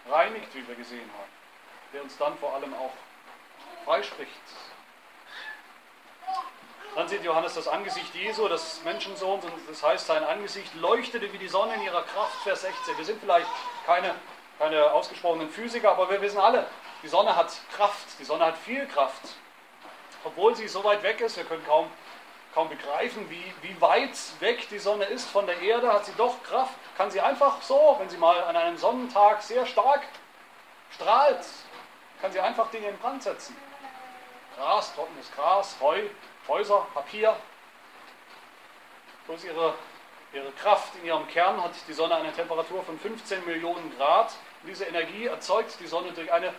reinigt, wie wir gesehen haben, der uns dann vor allem auch freispricht dann sieht Johannes das Angesicht Jesu, des Menschensohns, und das heißt, sein Angesicht leuchtete wie die Sonne in ihrer Kraft, Vers 16. Wir sind vielleicht keine, keine ausgesprochenen Physiker, aber wir wissen alle, die Sonne hat Kraft, die Sonne hat viel Kraft. Obwohl sie so weit weg ist, wir können kaum, kaum begreifen, wie, wie weit weg die Sonne ist von der Erde, hat sie doch Kraft, kann sie einfach so, wenn sie mal an einem Sonnentag sehr stark strahlt, kann sie einfach Dinge in Brand setzen. Gras, trockenes Gras, Heu, Häuser, Papier. Bloß ihre, ihre Kraft in ihrem Kern hat die Sonne eine Temperatur von 15 Millionen Grad. Und diese Energie erzeugt die Sonne durch eine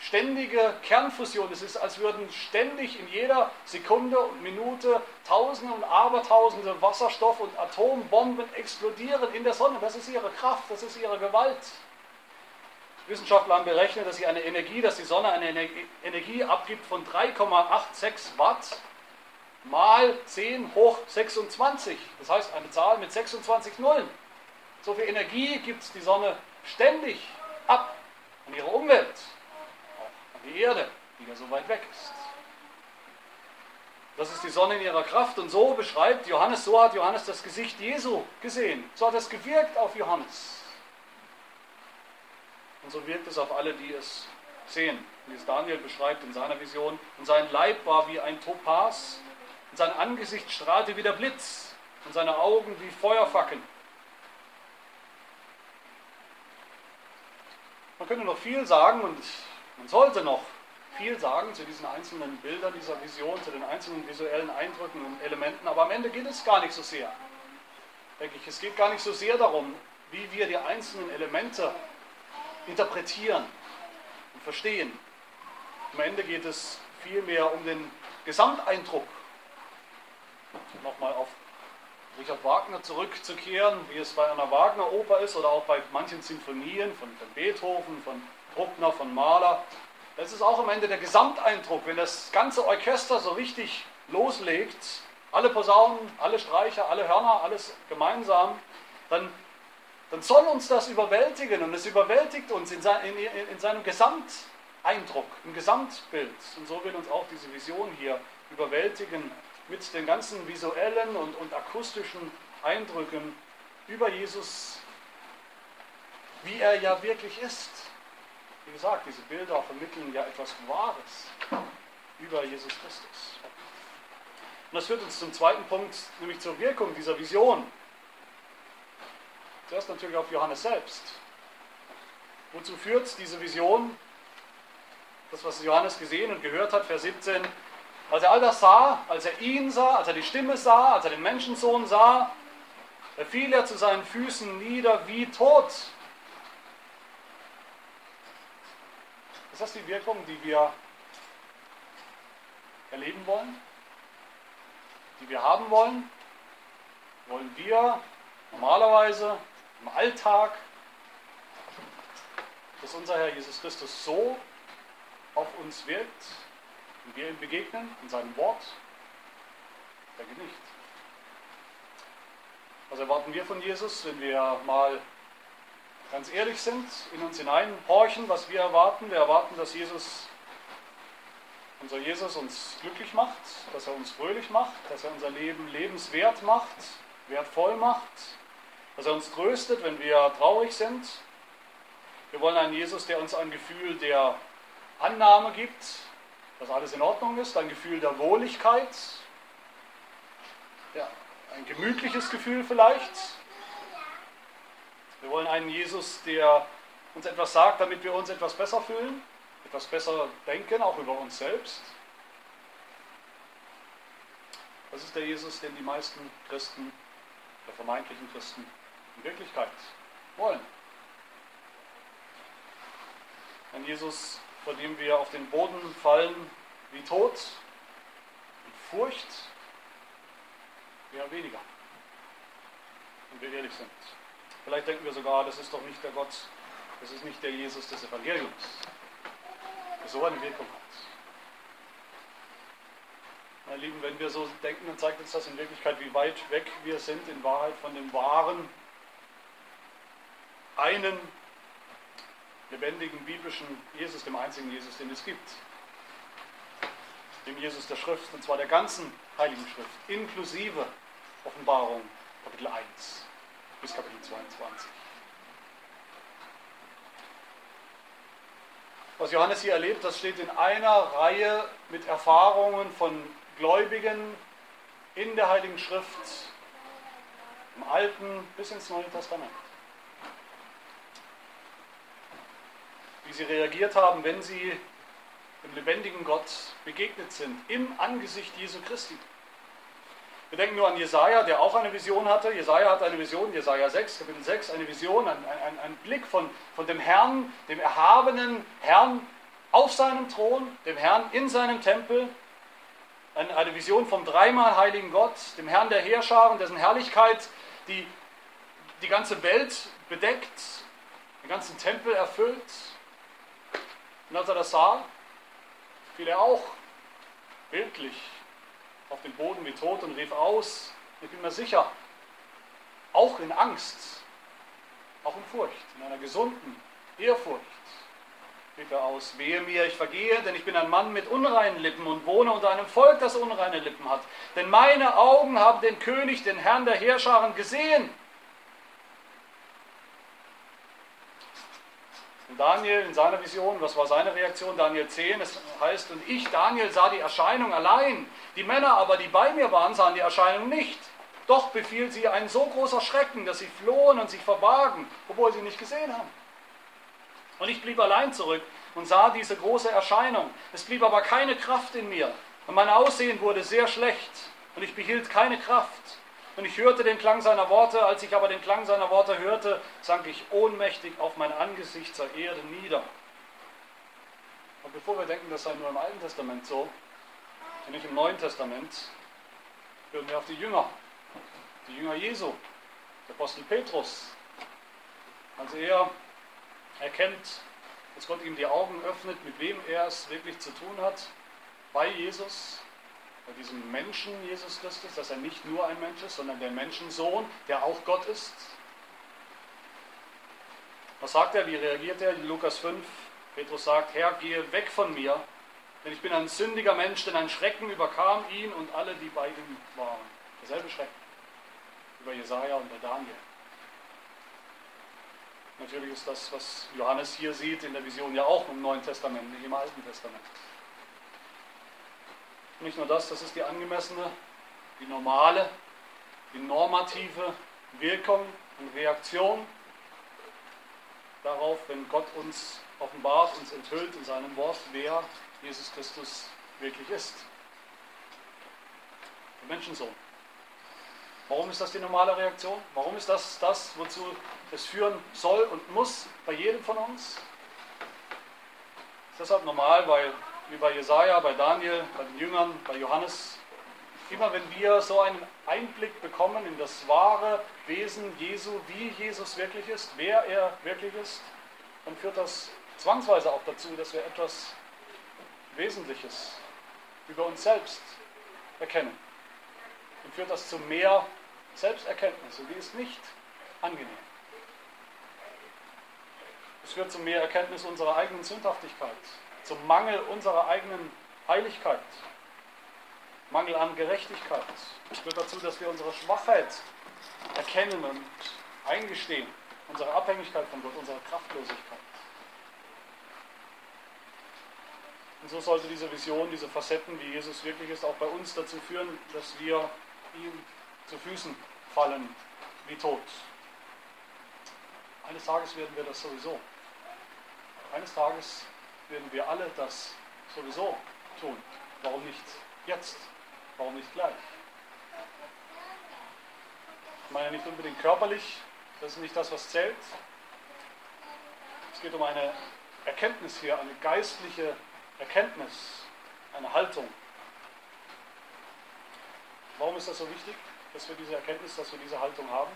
ständige Kernfusion. Es ist, als würden ständig in jeder Sekunde und Minute Tausende und Abertausende Wasserstoff- und Atombomben explodieren in der Sonne. Das ist ihre Kraft, das ist ihre Gewalt. Wissenschaftler haben berechnet, dass sie eine Energie, dass die Sonne eine Energie abgibt von 3,86 Watt mal 10 hoch 26. Das heißt eine Zahl mit 26 Nullen. So viel Energie gibt die Sonne ständig ab an ihre Umwelt, auch an die Erde, die ja so weit weg ist. Das ist die Sonne in ihrer Kraft und so beschreibt Johannes, so hat Johannes das Gesicht Jesu gesehen. So hat es gewirkt auf Johannes. Und so wirkt es auf alle, die es sehen, wie es Daniel beschreibt in seiner Vision. Und sein Leib war wie ein Topas, und sein Angesicht strahlte wie der Blitz, und seine Augen wie Feuerfackeln. Man könnte noch viel sagen und man sollte noch viel sagen zu diesen einzelnen Bildern dieser Vision, zu den einzelnen visuellen Eindrücken und Elementen, aber am Ende geht es gar nicht so sehr. Denke ich, es geht gar nicht so sehr darum, wie wir die einzelnen Elemente interpretieren und verstehen. Am Ende geht es vielmehr um den Gesamteindruck. Nochmal auf Richard Wagner zurückzukehren, wie es bei einer Wagner-Oper ist oder auch bei manchen Sinfonien von, von Beethoven, von Bruckner, von Mahler. Das ist auch am Ende der Gesamteindruck, wenn das ganze Orchester so richtig loslegt, alle Posaunen, alle Streicher, alle Hörner, alles gemeinsam, dann, dann soll uns das überwältigen und es überwältigt uns in, sein, in, in seinem Gesamteindruck, im Gesamtbild. Und so will uns auch diese Vision hier überwältigen mit den ganzen visuellen und, und akustischen Eindrücken über Jesus, wie er ja wirklich ist. Wie gesagt, diese Bilder vermitteln ja etwas Wahres über Jesus Christus. Und das führt uns zum zweiten Punkt, nämlich zur Wirkung dieser Vision. Zuerst natürlich auf Johannes selbst. Wozu führt diese Vision? Das, was Johannes gesehen und gehört hat, Vers 17. Als er all das sah, als er ihn sah, als er die Stimme sah, als er den Menschensohn sah, da fiel er zu seinen Füßen nieder wie tot. Ist das die Wirkung, die wir erleben wollen? Die wir haben wollen? Wollen wir normalerweise im Alltag, dass unser Herr Jesus Christus so auf uns wirkt, wenn wir ihm begegnen, in seinem Wort? Denke nicht. Was erwarten wir von Jesus, wenn wir mal ganz ehrlich sind, in uns hineinhorchen, was wir erwarten. Wir erwarten, dass Jesus, unser Jesus uns glücklich macht, dass er uns fröhlich macht, dass er unser Leben lebenswert macht, wertvoll macht, dass er uns tröstet, wenn wir traurig sind. Wir wollen einen Jesus, der uns ein Gefühl der Annahme gibt, dass alles in Ordnung ist, ein Gefühl der Wohligkeit, ja, ein gemütliches Gefühl vielleicht, wir wollen einen Jesus, der uns etwas sagt, damit wir uns etwas besser fühlen, etwas besser denken, auch über uns selbst. Das ist der Jesus, den die meisten Christen, der vermeintlichen Christen, in Wirklichkeit wollen. Ein Jesus, vor dem wir auf den Boden fallen wie Tod und Furcht, eher weniger, wenn wir ehrlich sind. Vielleicht denken wir sogar, das ist doch nicht der Gott, das ist nicht der Jesus des Evangeliums, der so eine Wirkung hat. Meine Lieben, wenn wir so denken, dann zeigt uns das in Wirklichkeit, wie weit weg wir sind in Wahrheit von dem wahren, einen lebendigen biblischen Jesus, dem einzigen Jesus, den es gibt. Dem Jesus der Schrift, und zwar der ganzen Heiligen Schrift, inklusive Offenbarung Kapitel 1 bis Kapitel 22. Was Johannes hier erlebt, das steht in einer Reihe mit Erfahrungen von Gläubigen in der Heiligen Schrift, im Alten bis ins Neue Testament. Wie sie reagiert haben, wenn sie dem lebendigen Gott begegnet sind, im Angesicht Jesu Christi. Wir denken nur an Jesaja, der auch eine Vision hatte. Jesaja hat eine Vision, Jesaja 6, Kapitel 6, eine Vision, ein, ein, ein Blick von, von dem Herrn, dem erhabenen Herrn auf seinem Thron, dem Herrn in seinem Tempel. Eine, Vision vom dreimal heiligen Gott, dem Herrn der Heerscharen, dessen Herrlichkeit die, die ganze Welt bedeckt, den ganzen Tempel erfüllt. Und als er das sah, fiel er auch bildlich auf den Boden wie tot und rief aus, ich bin mir sicher, auch in Angst, auch in Furcht, in einer gesunden Ehrfurcht, rief er aus, wehe mir, ich vergehe, denn ich bin ein Mann mit unreinen Lippen und wohne unter einem Volk, das unreine Lippen hat. Denn meine Augen haben den König, den Herrn der Heerscharen gesehen. Und Daniel in seiner Vision, was war seine Reaktion? Daniel 10, es heißt, und ich, Daniel, sah die Erscheinung allein. Die Männer aber, die bei mir waren, sahen die Erscheinung nicht. Doch befiel sie ein so großer Schrecken, dass sie flohen und sich verbargen, obwohl sie nicht gesehen haben. Und ich blieb allein zurück und sah diese große Erscheinung. Es blieb aber keine Kraft in mir. Und mein Aussehen wurde sehr schlecht und ich behielt keine Kraft. Und ich hörte den Klang seiner Worte. Als ich aber den Klang seiner Worte hörte, sank ich ohnmächtig auf mein Angesicht zur Erde nieder. Und bevor wir denken, das sei nur im Alten Testament so, und nicht im Neuen Testament, hören wir auf die Jünger, die Jünger Jesu, der Apostel Petrus. Als er erkennt, dass Gott ihm die Augen öffnet, mit wem er es wirklich zu tun hat, bei Jesus, bei diesem Menschen Jesus Christus, dass er nicht nur ein Mensch ist, sondern der Menschensohn, der auch Gott ist. Was sagt er? Wie reagiert er? Lukas 5, Petrus sagt, Herr, gehe weg von mir, denn ich bin ein sündiger Mensch, denn ein Schrecken überkam ihn und alle, die bei ihm waren. Derselbe Schrecken über Jesaja und bei Daniel. Natürlich ist das, was Johannes hier sieht in der Vision, ja auch im Neuen Testament, nicht im Alten Testament. Nicht nur das, das ist die angemessene, die normale, die normative Wirkung und Reaktion darauf, wenn Gott uns offenbart, uns enthüllt in seinem Wort, wer Jesus Christus wirklich ist. Der Menschensohn. Warum ist das die normale Reaktion? Warum ist das das, wozu es führen soll und muss bei jedem von uns? Ist deshalb normal, weil wie bei Jesaja, bei Daniel, bei den Jüngern, bei Johannes, immer wenn wir so einen Einblick bekommen in das wahre Wesen Jesu, wie Jesus wirklich ist, wer er wirklich ist, dann führt das zwangsweise auch dazu, dass wir etwas Wesentliches über uns selbst erkennen. Dann führt das zu mehr Selbsterkenntnis und die ist nicht angenehm. Es führt zu mehr Erkenntnis unserer eigenen Sündhaftigkeit, zum Mangel unserer eigenen Heiligkeit, Mangel an Gerechtigkeit. Es führt dazu, dass wir unsere Schwachheit erkennen und eingestehen, unsere Abhängigkeit von Gott, unsere Kraftlosigkeit. Und so sollte diese Vision, diese Facetten, wie Jesus wirklich ist, auch bei uns dazu führen, dass wir ihm zu Füßen fallen wie tot. Eines Tages werden wir das sowieso. Eines Tages werden wir alle das sowieso tun. Warum nicht jetzt? Warum nicht gleich? Ich meine nicht unbedingt körperlich, das ist nicht das, was zählt. Es geht um eine Erkenntnis hier, eine geistliche Erkenntnis, eine Haltung. Warum ist das so wichtig, dass wir diese Erkenntnis, dass wir diese Haltung haben?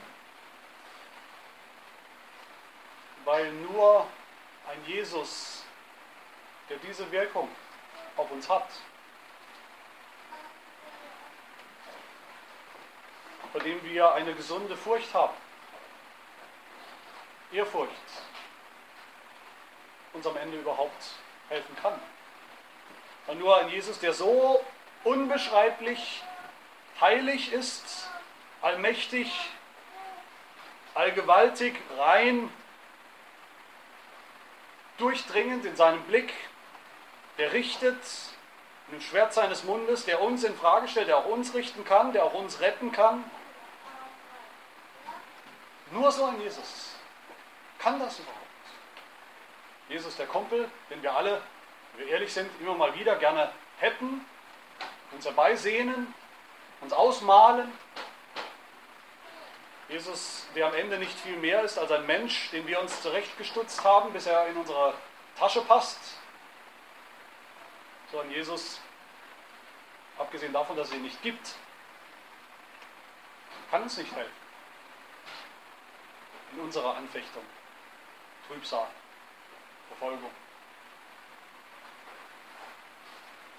Weil nur ein Jesus, der diese Wirkung auf uns hat, vor dem wir eine gesunde Furcht haben, Ehrfurcht, uns am Ende überhaupt helfen kann. Weil nur ein Jesus, der so unbeschreiblich heilig ist, allmächtig, allgewaltig, rein, durchdringend in seinem Blick, der richtet mit dem Schwert seines Mundes, der uns in Frage stellt, der auch uns richten kann, der auch uns retten kann. Nur so ein Jesus kann das überhaupt. Jesus, der Kumpel, den wir alle, wenn wir ehrlich sind, immer mal wieder gerne hätten, uns herbeisehnen, uns ausmalen. Jesus, der am Ende nicht viel mehr ist als ein Mensch, den wir uns zurechtgestutzt haben, bis er in unsere Tasche passt. So ein Jesus, abgesehen davon, dass es ihn nicht gibt, kann uns nicht helfen. In unserer Anfechtung, Trübsal, Verfolgung.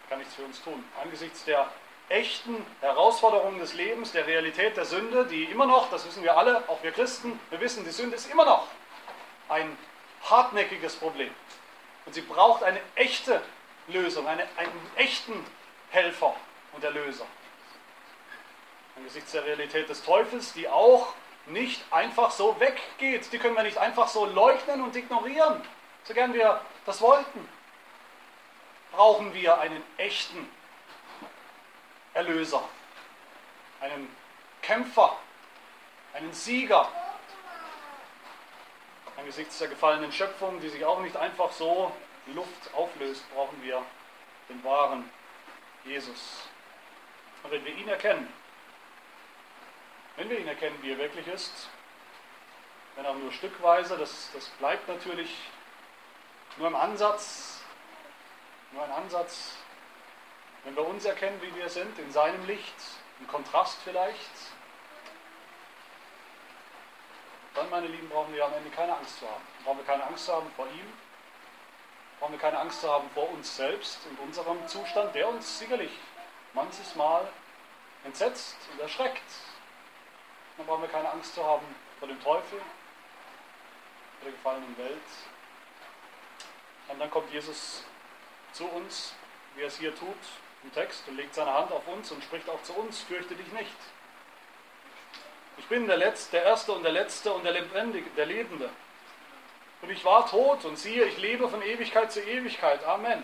Kann nichts für uns tun. Angesichts der echten Herausforderungen des Lebens, der Realität der Sünde, die immer noch, das wissen wir alle, auch wir Christen, wir wissen, die Sünde ist immer noch ein hartnäckiges Problem. Und sie braucht eine echte Lösung, eine, einen echten Helfer und Erlöser. Angesichts der Realität des Teufels, die auch nicht einfach so weggeht, die können wir nicht einfach so leugnen und ignorieren. so gern wir das wollten, brauchen wir einen echten Erlöser, einen Kämpfer, einen Sieger. Angesichts der gefallenen Schöpfung, die sich auch nicht einfach so in Luft auflöst, brauchen wir den wahren Jesus. Und wenn wir ihn erkennen, wenn wir ihn erkennen, wie er wirklich ist, wenn auch nur stückweise, das, das bleibt natürlich nur im Ansatz, nur ein Ansatz, wenn wir uns erkennen, wie wir sind, in seinem Licht, im Kontrast vielleicht, dann, meine Lieben, brauchen wir am Ende keine Angst zu haben. Brauchen wir keine Angst zu haben vor ihm, brauchen wir keine Angst zu haben vor uns selbst und unserem Zustand, der uns sicherlich manches Mal entsetzt und erschreckt. Dann brauchen wir keine Angst zu haben vor dem Teufel, vor der gefallenen Welt. Und dann kommt Jesus zu uns, wie er es hier tut im Text, und legt seine Hand auf uns und spricht auch zu uns, fürchte dich nicht. Ich bin der Letzte, der Erste und der Letzte und der Lebendige, der Lebende. Und ich war tot und siehe, ich lebe von Ewigkeit zu Ewigkeit. Amen.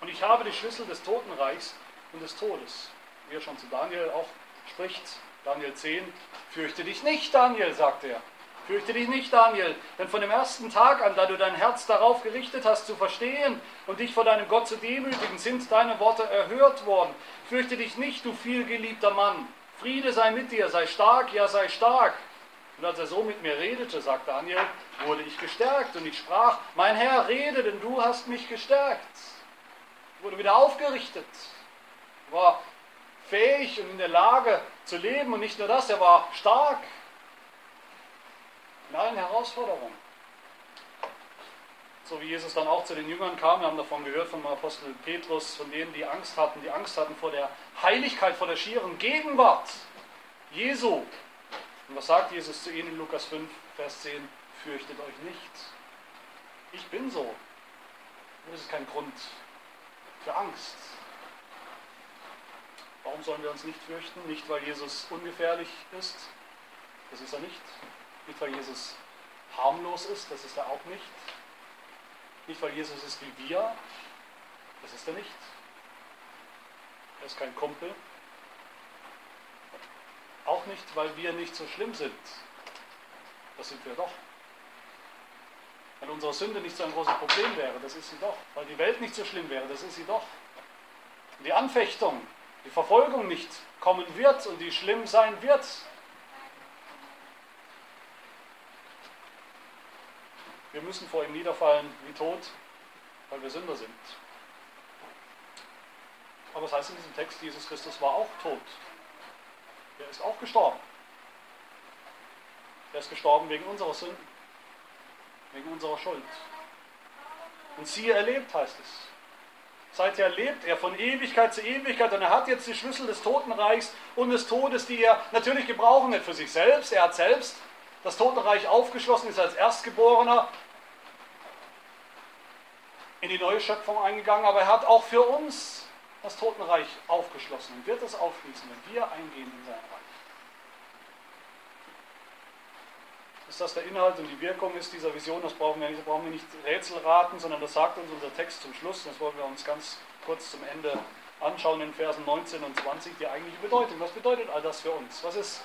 Und ich habe die Schlüssel des Totenreichs und des Todes. Wie er schon zu Daniel auch spricht, Daniel 10, fürchte dich nicht, Daniel, sagt er. Fürchte dich nicht, Daniel, denn von dem ersten Tag an, da du dein Herz darauf gerichtet hast, zu verstehen und dich vor deinem Gott zu demütigen, sind deine Worte erhört worden. Fürchte dich nicht, du vielgeliebter Mann. Friede sei mit dir, sei stark, ja sei stark. Und als er so mit mir redete, sagt Daniel, wurde ich gestärkt und ich sprach, mein Herr, rede, denn du hast mich gestärkt. Ich wurde wieder aufgerichtet, war fähig und in der Lage zu leben und nicht nur das, er war stark in allen Herausforderungen. So wie Jesus dann auch zu den Jüngern kam, wir haben davon gehört vom Apostel Petrus, von denen, die Angst hatten, die Angst hatten vor der Heiligkeit, vor der schieren Gegenwart Jesu. Und was sagt Jesus zu ihnen in Lukas 5, Vers 10? Fürchtet euch nicht. Ich bin so. Und das ist kein Grund für Angst. Warum sollen wir uns nicht fürchten? Nicht, weil Jesus ungefährlich ist. Das ist er nicht. Nicht, weil Jesus harmlos ist. Das ist er auch nicht. Nicht, weil Jesus ist wie wir. Das ist er nicht. Er ist kein Kumpel. Auch nicht, weil wir nicht so schlimm sind. Das sind wir doch. Wenn unsere Sünde nicht so ein großes Problem wäre, das ist sie doch. Weil die Welt nicht so schlimm wäre, das ist sie doch. Und die Anfechtung, die Verfolgung nicht kommen wird und die schlimm sein wird. Wir müssen vor ihm niederfallen wie tot, weil wir Sünder sind. Aber es heißt in diesem Text, Jesus Christus war auch tot. Er ist auch gestorben. Er ist gestorben wegen unserer Sünden, wegen unserer Schuld. Und siehe, er lebt, heißt es. Seither lebt er von Ewigkeit zu Ewigkeit und er hat jetzt die Schlüssel des Totenreichs und des Todes, die er natürlich gebrauchen wird für sich selbst. Er hat selbst das Totenreich aufgeschlossen, ist als Erstgeborener in die neue Schöpfung eingegangen, aber er hat auch für uns das Totenreich aufgeschlossen und wird es aufschließen, wenn wir eingehen in sein Reich. Dass das der Inhalt und die Wirkung ist dieser Vision, das brauchen wir nicht, brauchen wir nicht Rätsel raten, sondern das sagt uns unser Text zum Schluss. Das wollen wir uns ganz kurz zum Ende anschauen in Versen 19 und 20, die eigentliche Bedeutung. Was bedeutet all das für uns? Was ist,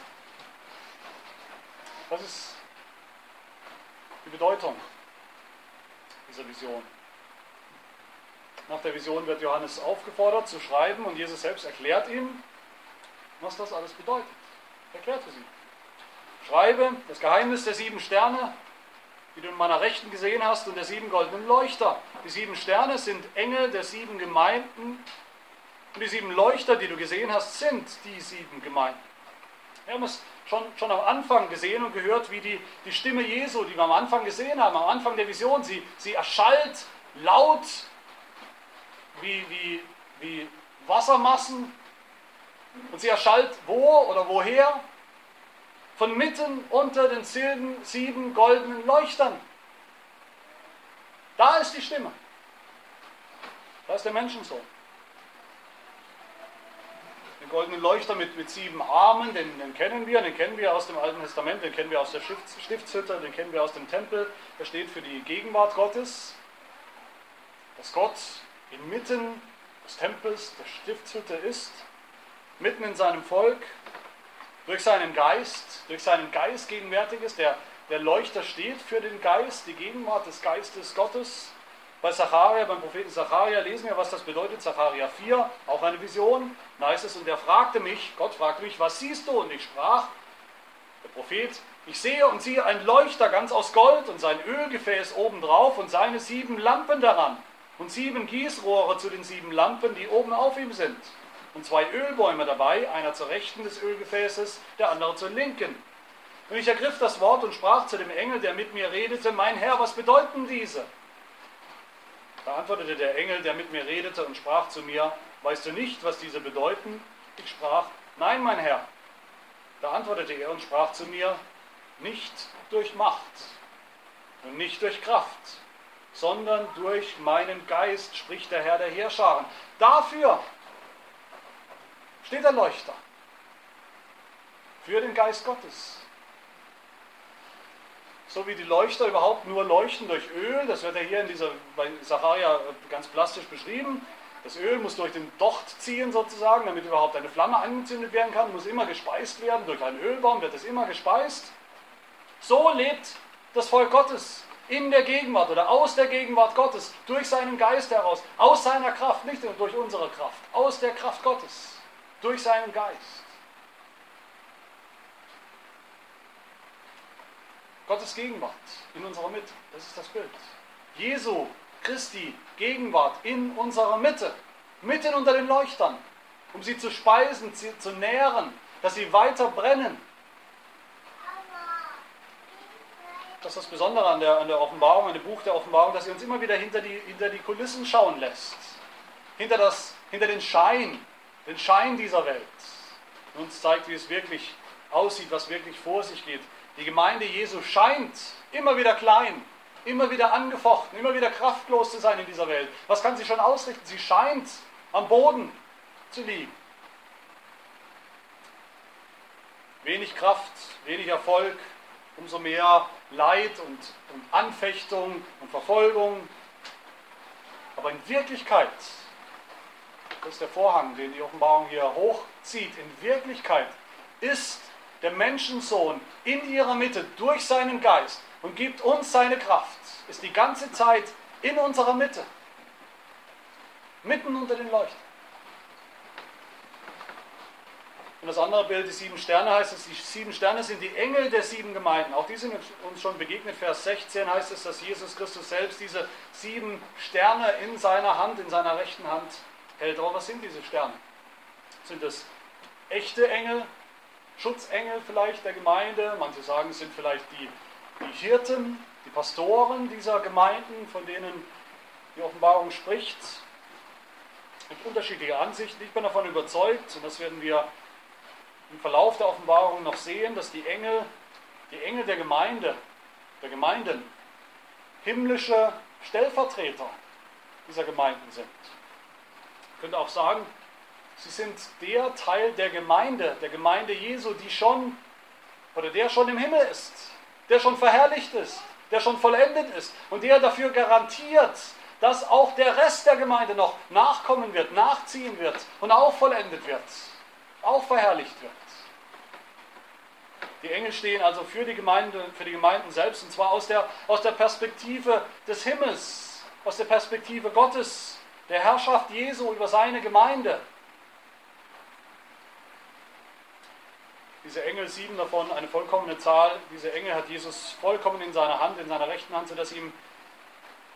was ist die Bedeutung dieser Vision? Nach der Vision wird Johannes aufgefordert zu schreiben und Jesus selbst erklärt ihm, was das alles bedeutet. Er erklärt es ihm. Schreibe das Geheimnis der sieben Sterne, die du in meiner Rechten gesehen hast, und der sieben goldenen Leuchter. Die sieben Sterne sind Engel der sieben Gemeinden und die sieben Leuchter, die du gesehen hast, sind die sieben Gemeinden. Wir haben es schon, schon am Anfang gesehen und gehört, wie die, die Stimme Jesu, die wir am Anfang gesehen haben, am Anfang der Vision, sie, sie erschallt laut wie, wie, wie Wassermassen und sie erschallt wo oder woher? Von mitten unter den sieben, sieben goldenen Leuchtern. Da ist die Stimme. Da ist der Menschensohn. den goldenen Leuchter mit, mit sieben Armen, den, den, kennen wir, den kennen wir aus dem Alten Testament, den kennen wir aus der Stifts, Stiftshütte, den kennen wir aus dem Tempel. Der steht für die Gegenwart Gottes, dass Gott inmitten des Tempels, der Stiftshütte ist, mitten in seinem Volk, durch seinen Geist, durch seinen Geist gegenwärtig ist. Der, der Leuchter steht für den Geist, die Gegenwart des Geistes Gottes. Bei Zacharia, beim Propheten Zacharia lesen wir, was das bedeutet. Zacharia 4, auch eine Vision. Da heißt es, und er fragte mich, Gott fragte mich, was siehst du? Und ich sprach, der Prophet, ich sehe und siehe ein Leuchter ganz aus Gold und sein Ölgefäß obendrauf und seine sieben Lampen daran und sieben Gießrohre zu den sieben Lampen, die oben auf ihm sind und zwei Ölbäume dabei, einer zur rechten des Ölgefäßes, der andere zur linken. Und ich ergriff das Wort und sprach zu dem Engel, der mit mir redete, mein Herr, was bedeuten diese? Da antwortete der Engel, der mit mir redete und sprach zu mir, weißt du nicht, was diese bedeuten? Ich sprach, nein, mein Herr. Da antwortete er und sprach zu mir, nicht durch Macht und nicht durch Kraft, sondern durch meinen Geist, spricht der Herr der Heerscharen. Dafür steht der Leuchter für den Geist Gottes. So wie die Leuchter überhaupt nur leuchten durch Öl, das wird ja hier in dieser, bei Sacharia ganz plastisch beschrieben. Das Öl muss durch den Docht ziehen sozusagen, damit überhaupt eine Flamme angezündet werden kann, muss immer gespeist werden. Durch einen Ölbaum wird es immer gespeist. So lebt das Volk Gottes in der Gegenwart oder aus der Gegenwart Gottes, durch seinen Geist heraus, aus seiner Kraft, nicht durch unsere Kraft, aus der Kraft Gottes durch seinen Geist. Gottes Gegenwart in unserer Mitte, das ist das Bild. Jesu Christi Gegenwart in unserer Mitte, mitten unter den Leuchtern, um sie zu speisen, sie zu nähren, dass sie weiter brennen. Das ist das Besondere an der, an der Offenbarung, an dem Buch der Offenbarung, dass sie uns immer wieder hinter die, hinter die Kulissen schauen lässt. Hinter, das, hinter den Schein, den Schein dieser Welt und uns zeigt, wie es wirklich aussieht, was wirklich vor sich geht. Die Gemeinde Jesu scheint immer wieder klein, immer wieder angefochten, immer wieder kraftlos zu sein in dieser Welt. Was kann sie schon ausrichten? Sie scheint am Boden zu liegen. Wenig Kraft, wenig Erfolg, umso mehr Leid und, und Anfechtung und Verfolgung. Aber in Wirklichkeit das ist der Vorhang, den die Offenbarung hier hochzieht. In Wirklichkeit ist der Menschensohn in ihrer Mitte durch seinen Geist und gibt uns seine Kraft, ist die ganze Zeit in unserer Mitte, mitten unter den Leuchten. Und das andere Bild, die sieben Sterne, heißt es, die sieben Sterne sind die Engel der sieben Gemeinden. Auch die sind uns schon begegnet. Vers 16 heißt es, dass Jesus Christus selbst diese sieben Sterne in seiner Hand, in seiner rechten Hand hält. Aber was sind diese Sterne? Sind das echte Engel, Schutzengel vielleicht der Gemeinde? Manche sagen, es sind vielleicht die, die Hirten, die Pastoren dieser Gemeinden, von denen die Offenbarung spricht. Es gibt unterschiedliche Ansichten. Ich bin davon überzeugt, und das werden wir im Verlauf der Offenbarung noch sehen, dass die Engel, die Engel der Gemeinde, der Gemeinden, himmlische Stellvertreter dieser Gemeinden sind könnte auch sagen, sie sind der Teil der Gemeinde, der Gemeinde Jesu, die schon oder der schon im Himmel ist, der schon verherrlicht ist, der schon vollendet ist und der dafür garantiert, dass auch der Rest der Gemeinde noch nachkommen wird, nachziehen wird und auch vollendet wird, auch verherrlicht wird. Die Engel stehen also für die, Gemeinde, für die Gemeinden selbst und zwar aus der, aus der Perspektive des Himmels, aus der Perspektive Gottes, der Herrschaft Jesu über seine Gemeinde. Diese Engel, sieben davon, eine vollkommene Zahl, diese Engel hat Jesus vollkommen in seiner Hand, in seiner rechten Hand, sodass ihm,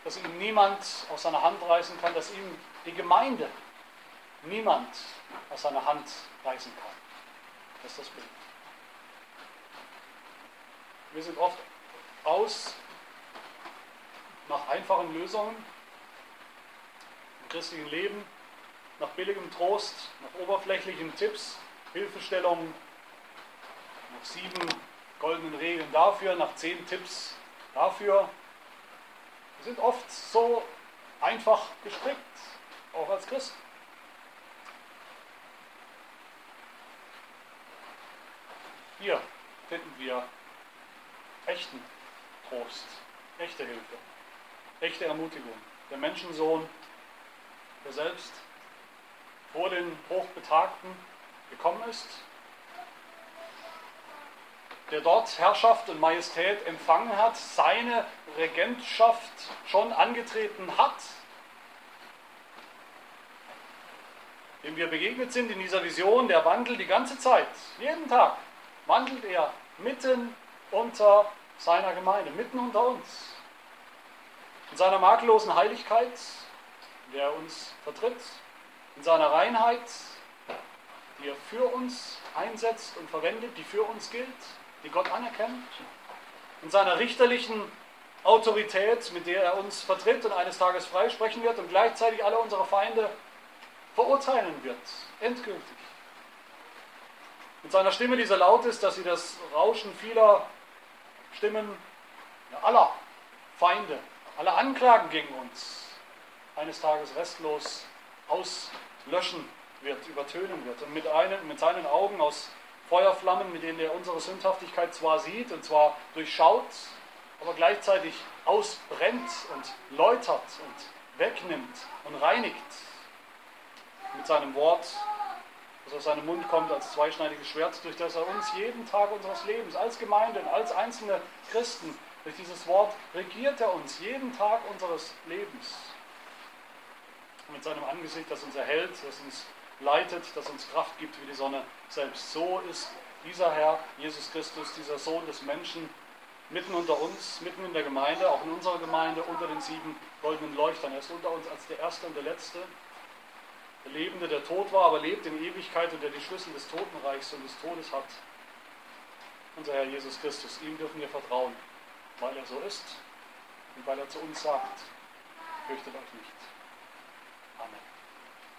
dass ihm niemand aus seiner Hand reißen kann, dass ihm die Gemeinde niemand aus seiner Hand reißen kann. Das ist das Bild. Wir sind oft aus nach einfachen Lösungen, christlichen Leben, nach billigem Trost, nach oberflächlichen Tipps, Hilfestellungen, nach sieben goldenen Regeln dafür, nach zehn Tipps dafür. Wir sind oft so einfach gestrickt, auch als Christen. Hier finden wir echten Trost, echte Hilfe, echte Ermutigung. Der Menschensohn, der selbst vor den Hochbetagten gekommen ist, der dort Herrschaft und Majestät empfangen hat, seine Regentschaft schon angetreten hat, dem wir begegnet sind in dieser Vision, der wandelt die ganze Zeit, jeden Tag wandelt er mitten unter seiner Gemeinde, mitten unter uns. In seiner makellosen Heiligkeit, der er uns vertritt, in seiner Reinheit, die er für uns einsetzt und verwendet, die für uns gilt, die Gott anerkennt, in seiner richterlichen Autorität, mit der er uns vertritt und eines Tages freisprechen wird und gleichzeitig alle unsere Feinde verurteilen wird, endgültig. Mit seiner Stimme, die so laut ist, dass sie das Rauschen vieler Stimmen aller Feinde, aller Anklagen gegen uns eines Tages restlos auslöschen wird, übertönen wird. Und mit, einem, mit seinen Augen aus Feuerflammen, mit denen er unsere Sündhaftigkeit zwar sieht und zwar durchschaut, aber gleichzeitig ausbrennt und läutert und wegnimmt und reinigt. Mit seinem Wort, das aus seinem Mund kommt als zweischneidiges Schwert, durch das er uns jeden Tag unseres Lebens als Gemeinde und als einzelne Christen, durch dieses Wort regiert er uns jeden Tag unseres Lebens. mit seinem Angesicht, das uns erhält, das uns leitet, das uns Kraft gibt wie die Sonne selbst. So ist dieser Herr, Jesus Christus, dieser Sohn des Menschen, mitten unter uns, mitten in der Gemeinde, auch in unserer Gemeinde, unter den sieben goldenen Leuchtern. Er ist unter uns als der Erste und der Letzte, Lebende, der tot war, aber lebt in Ewigkeit und der die Schlüssel des Totenreichs und des Todes hat. Unser Herr Jesus Christus, ihm dürfen wir vertrauen, weil er so ist und weil er zu uns sagt, fürchtet euch nicht.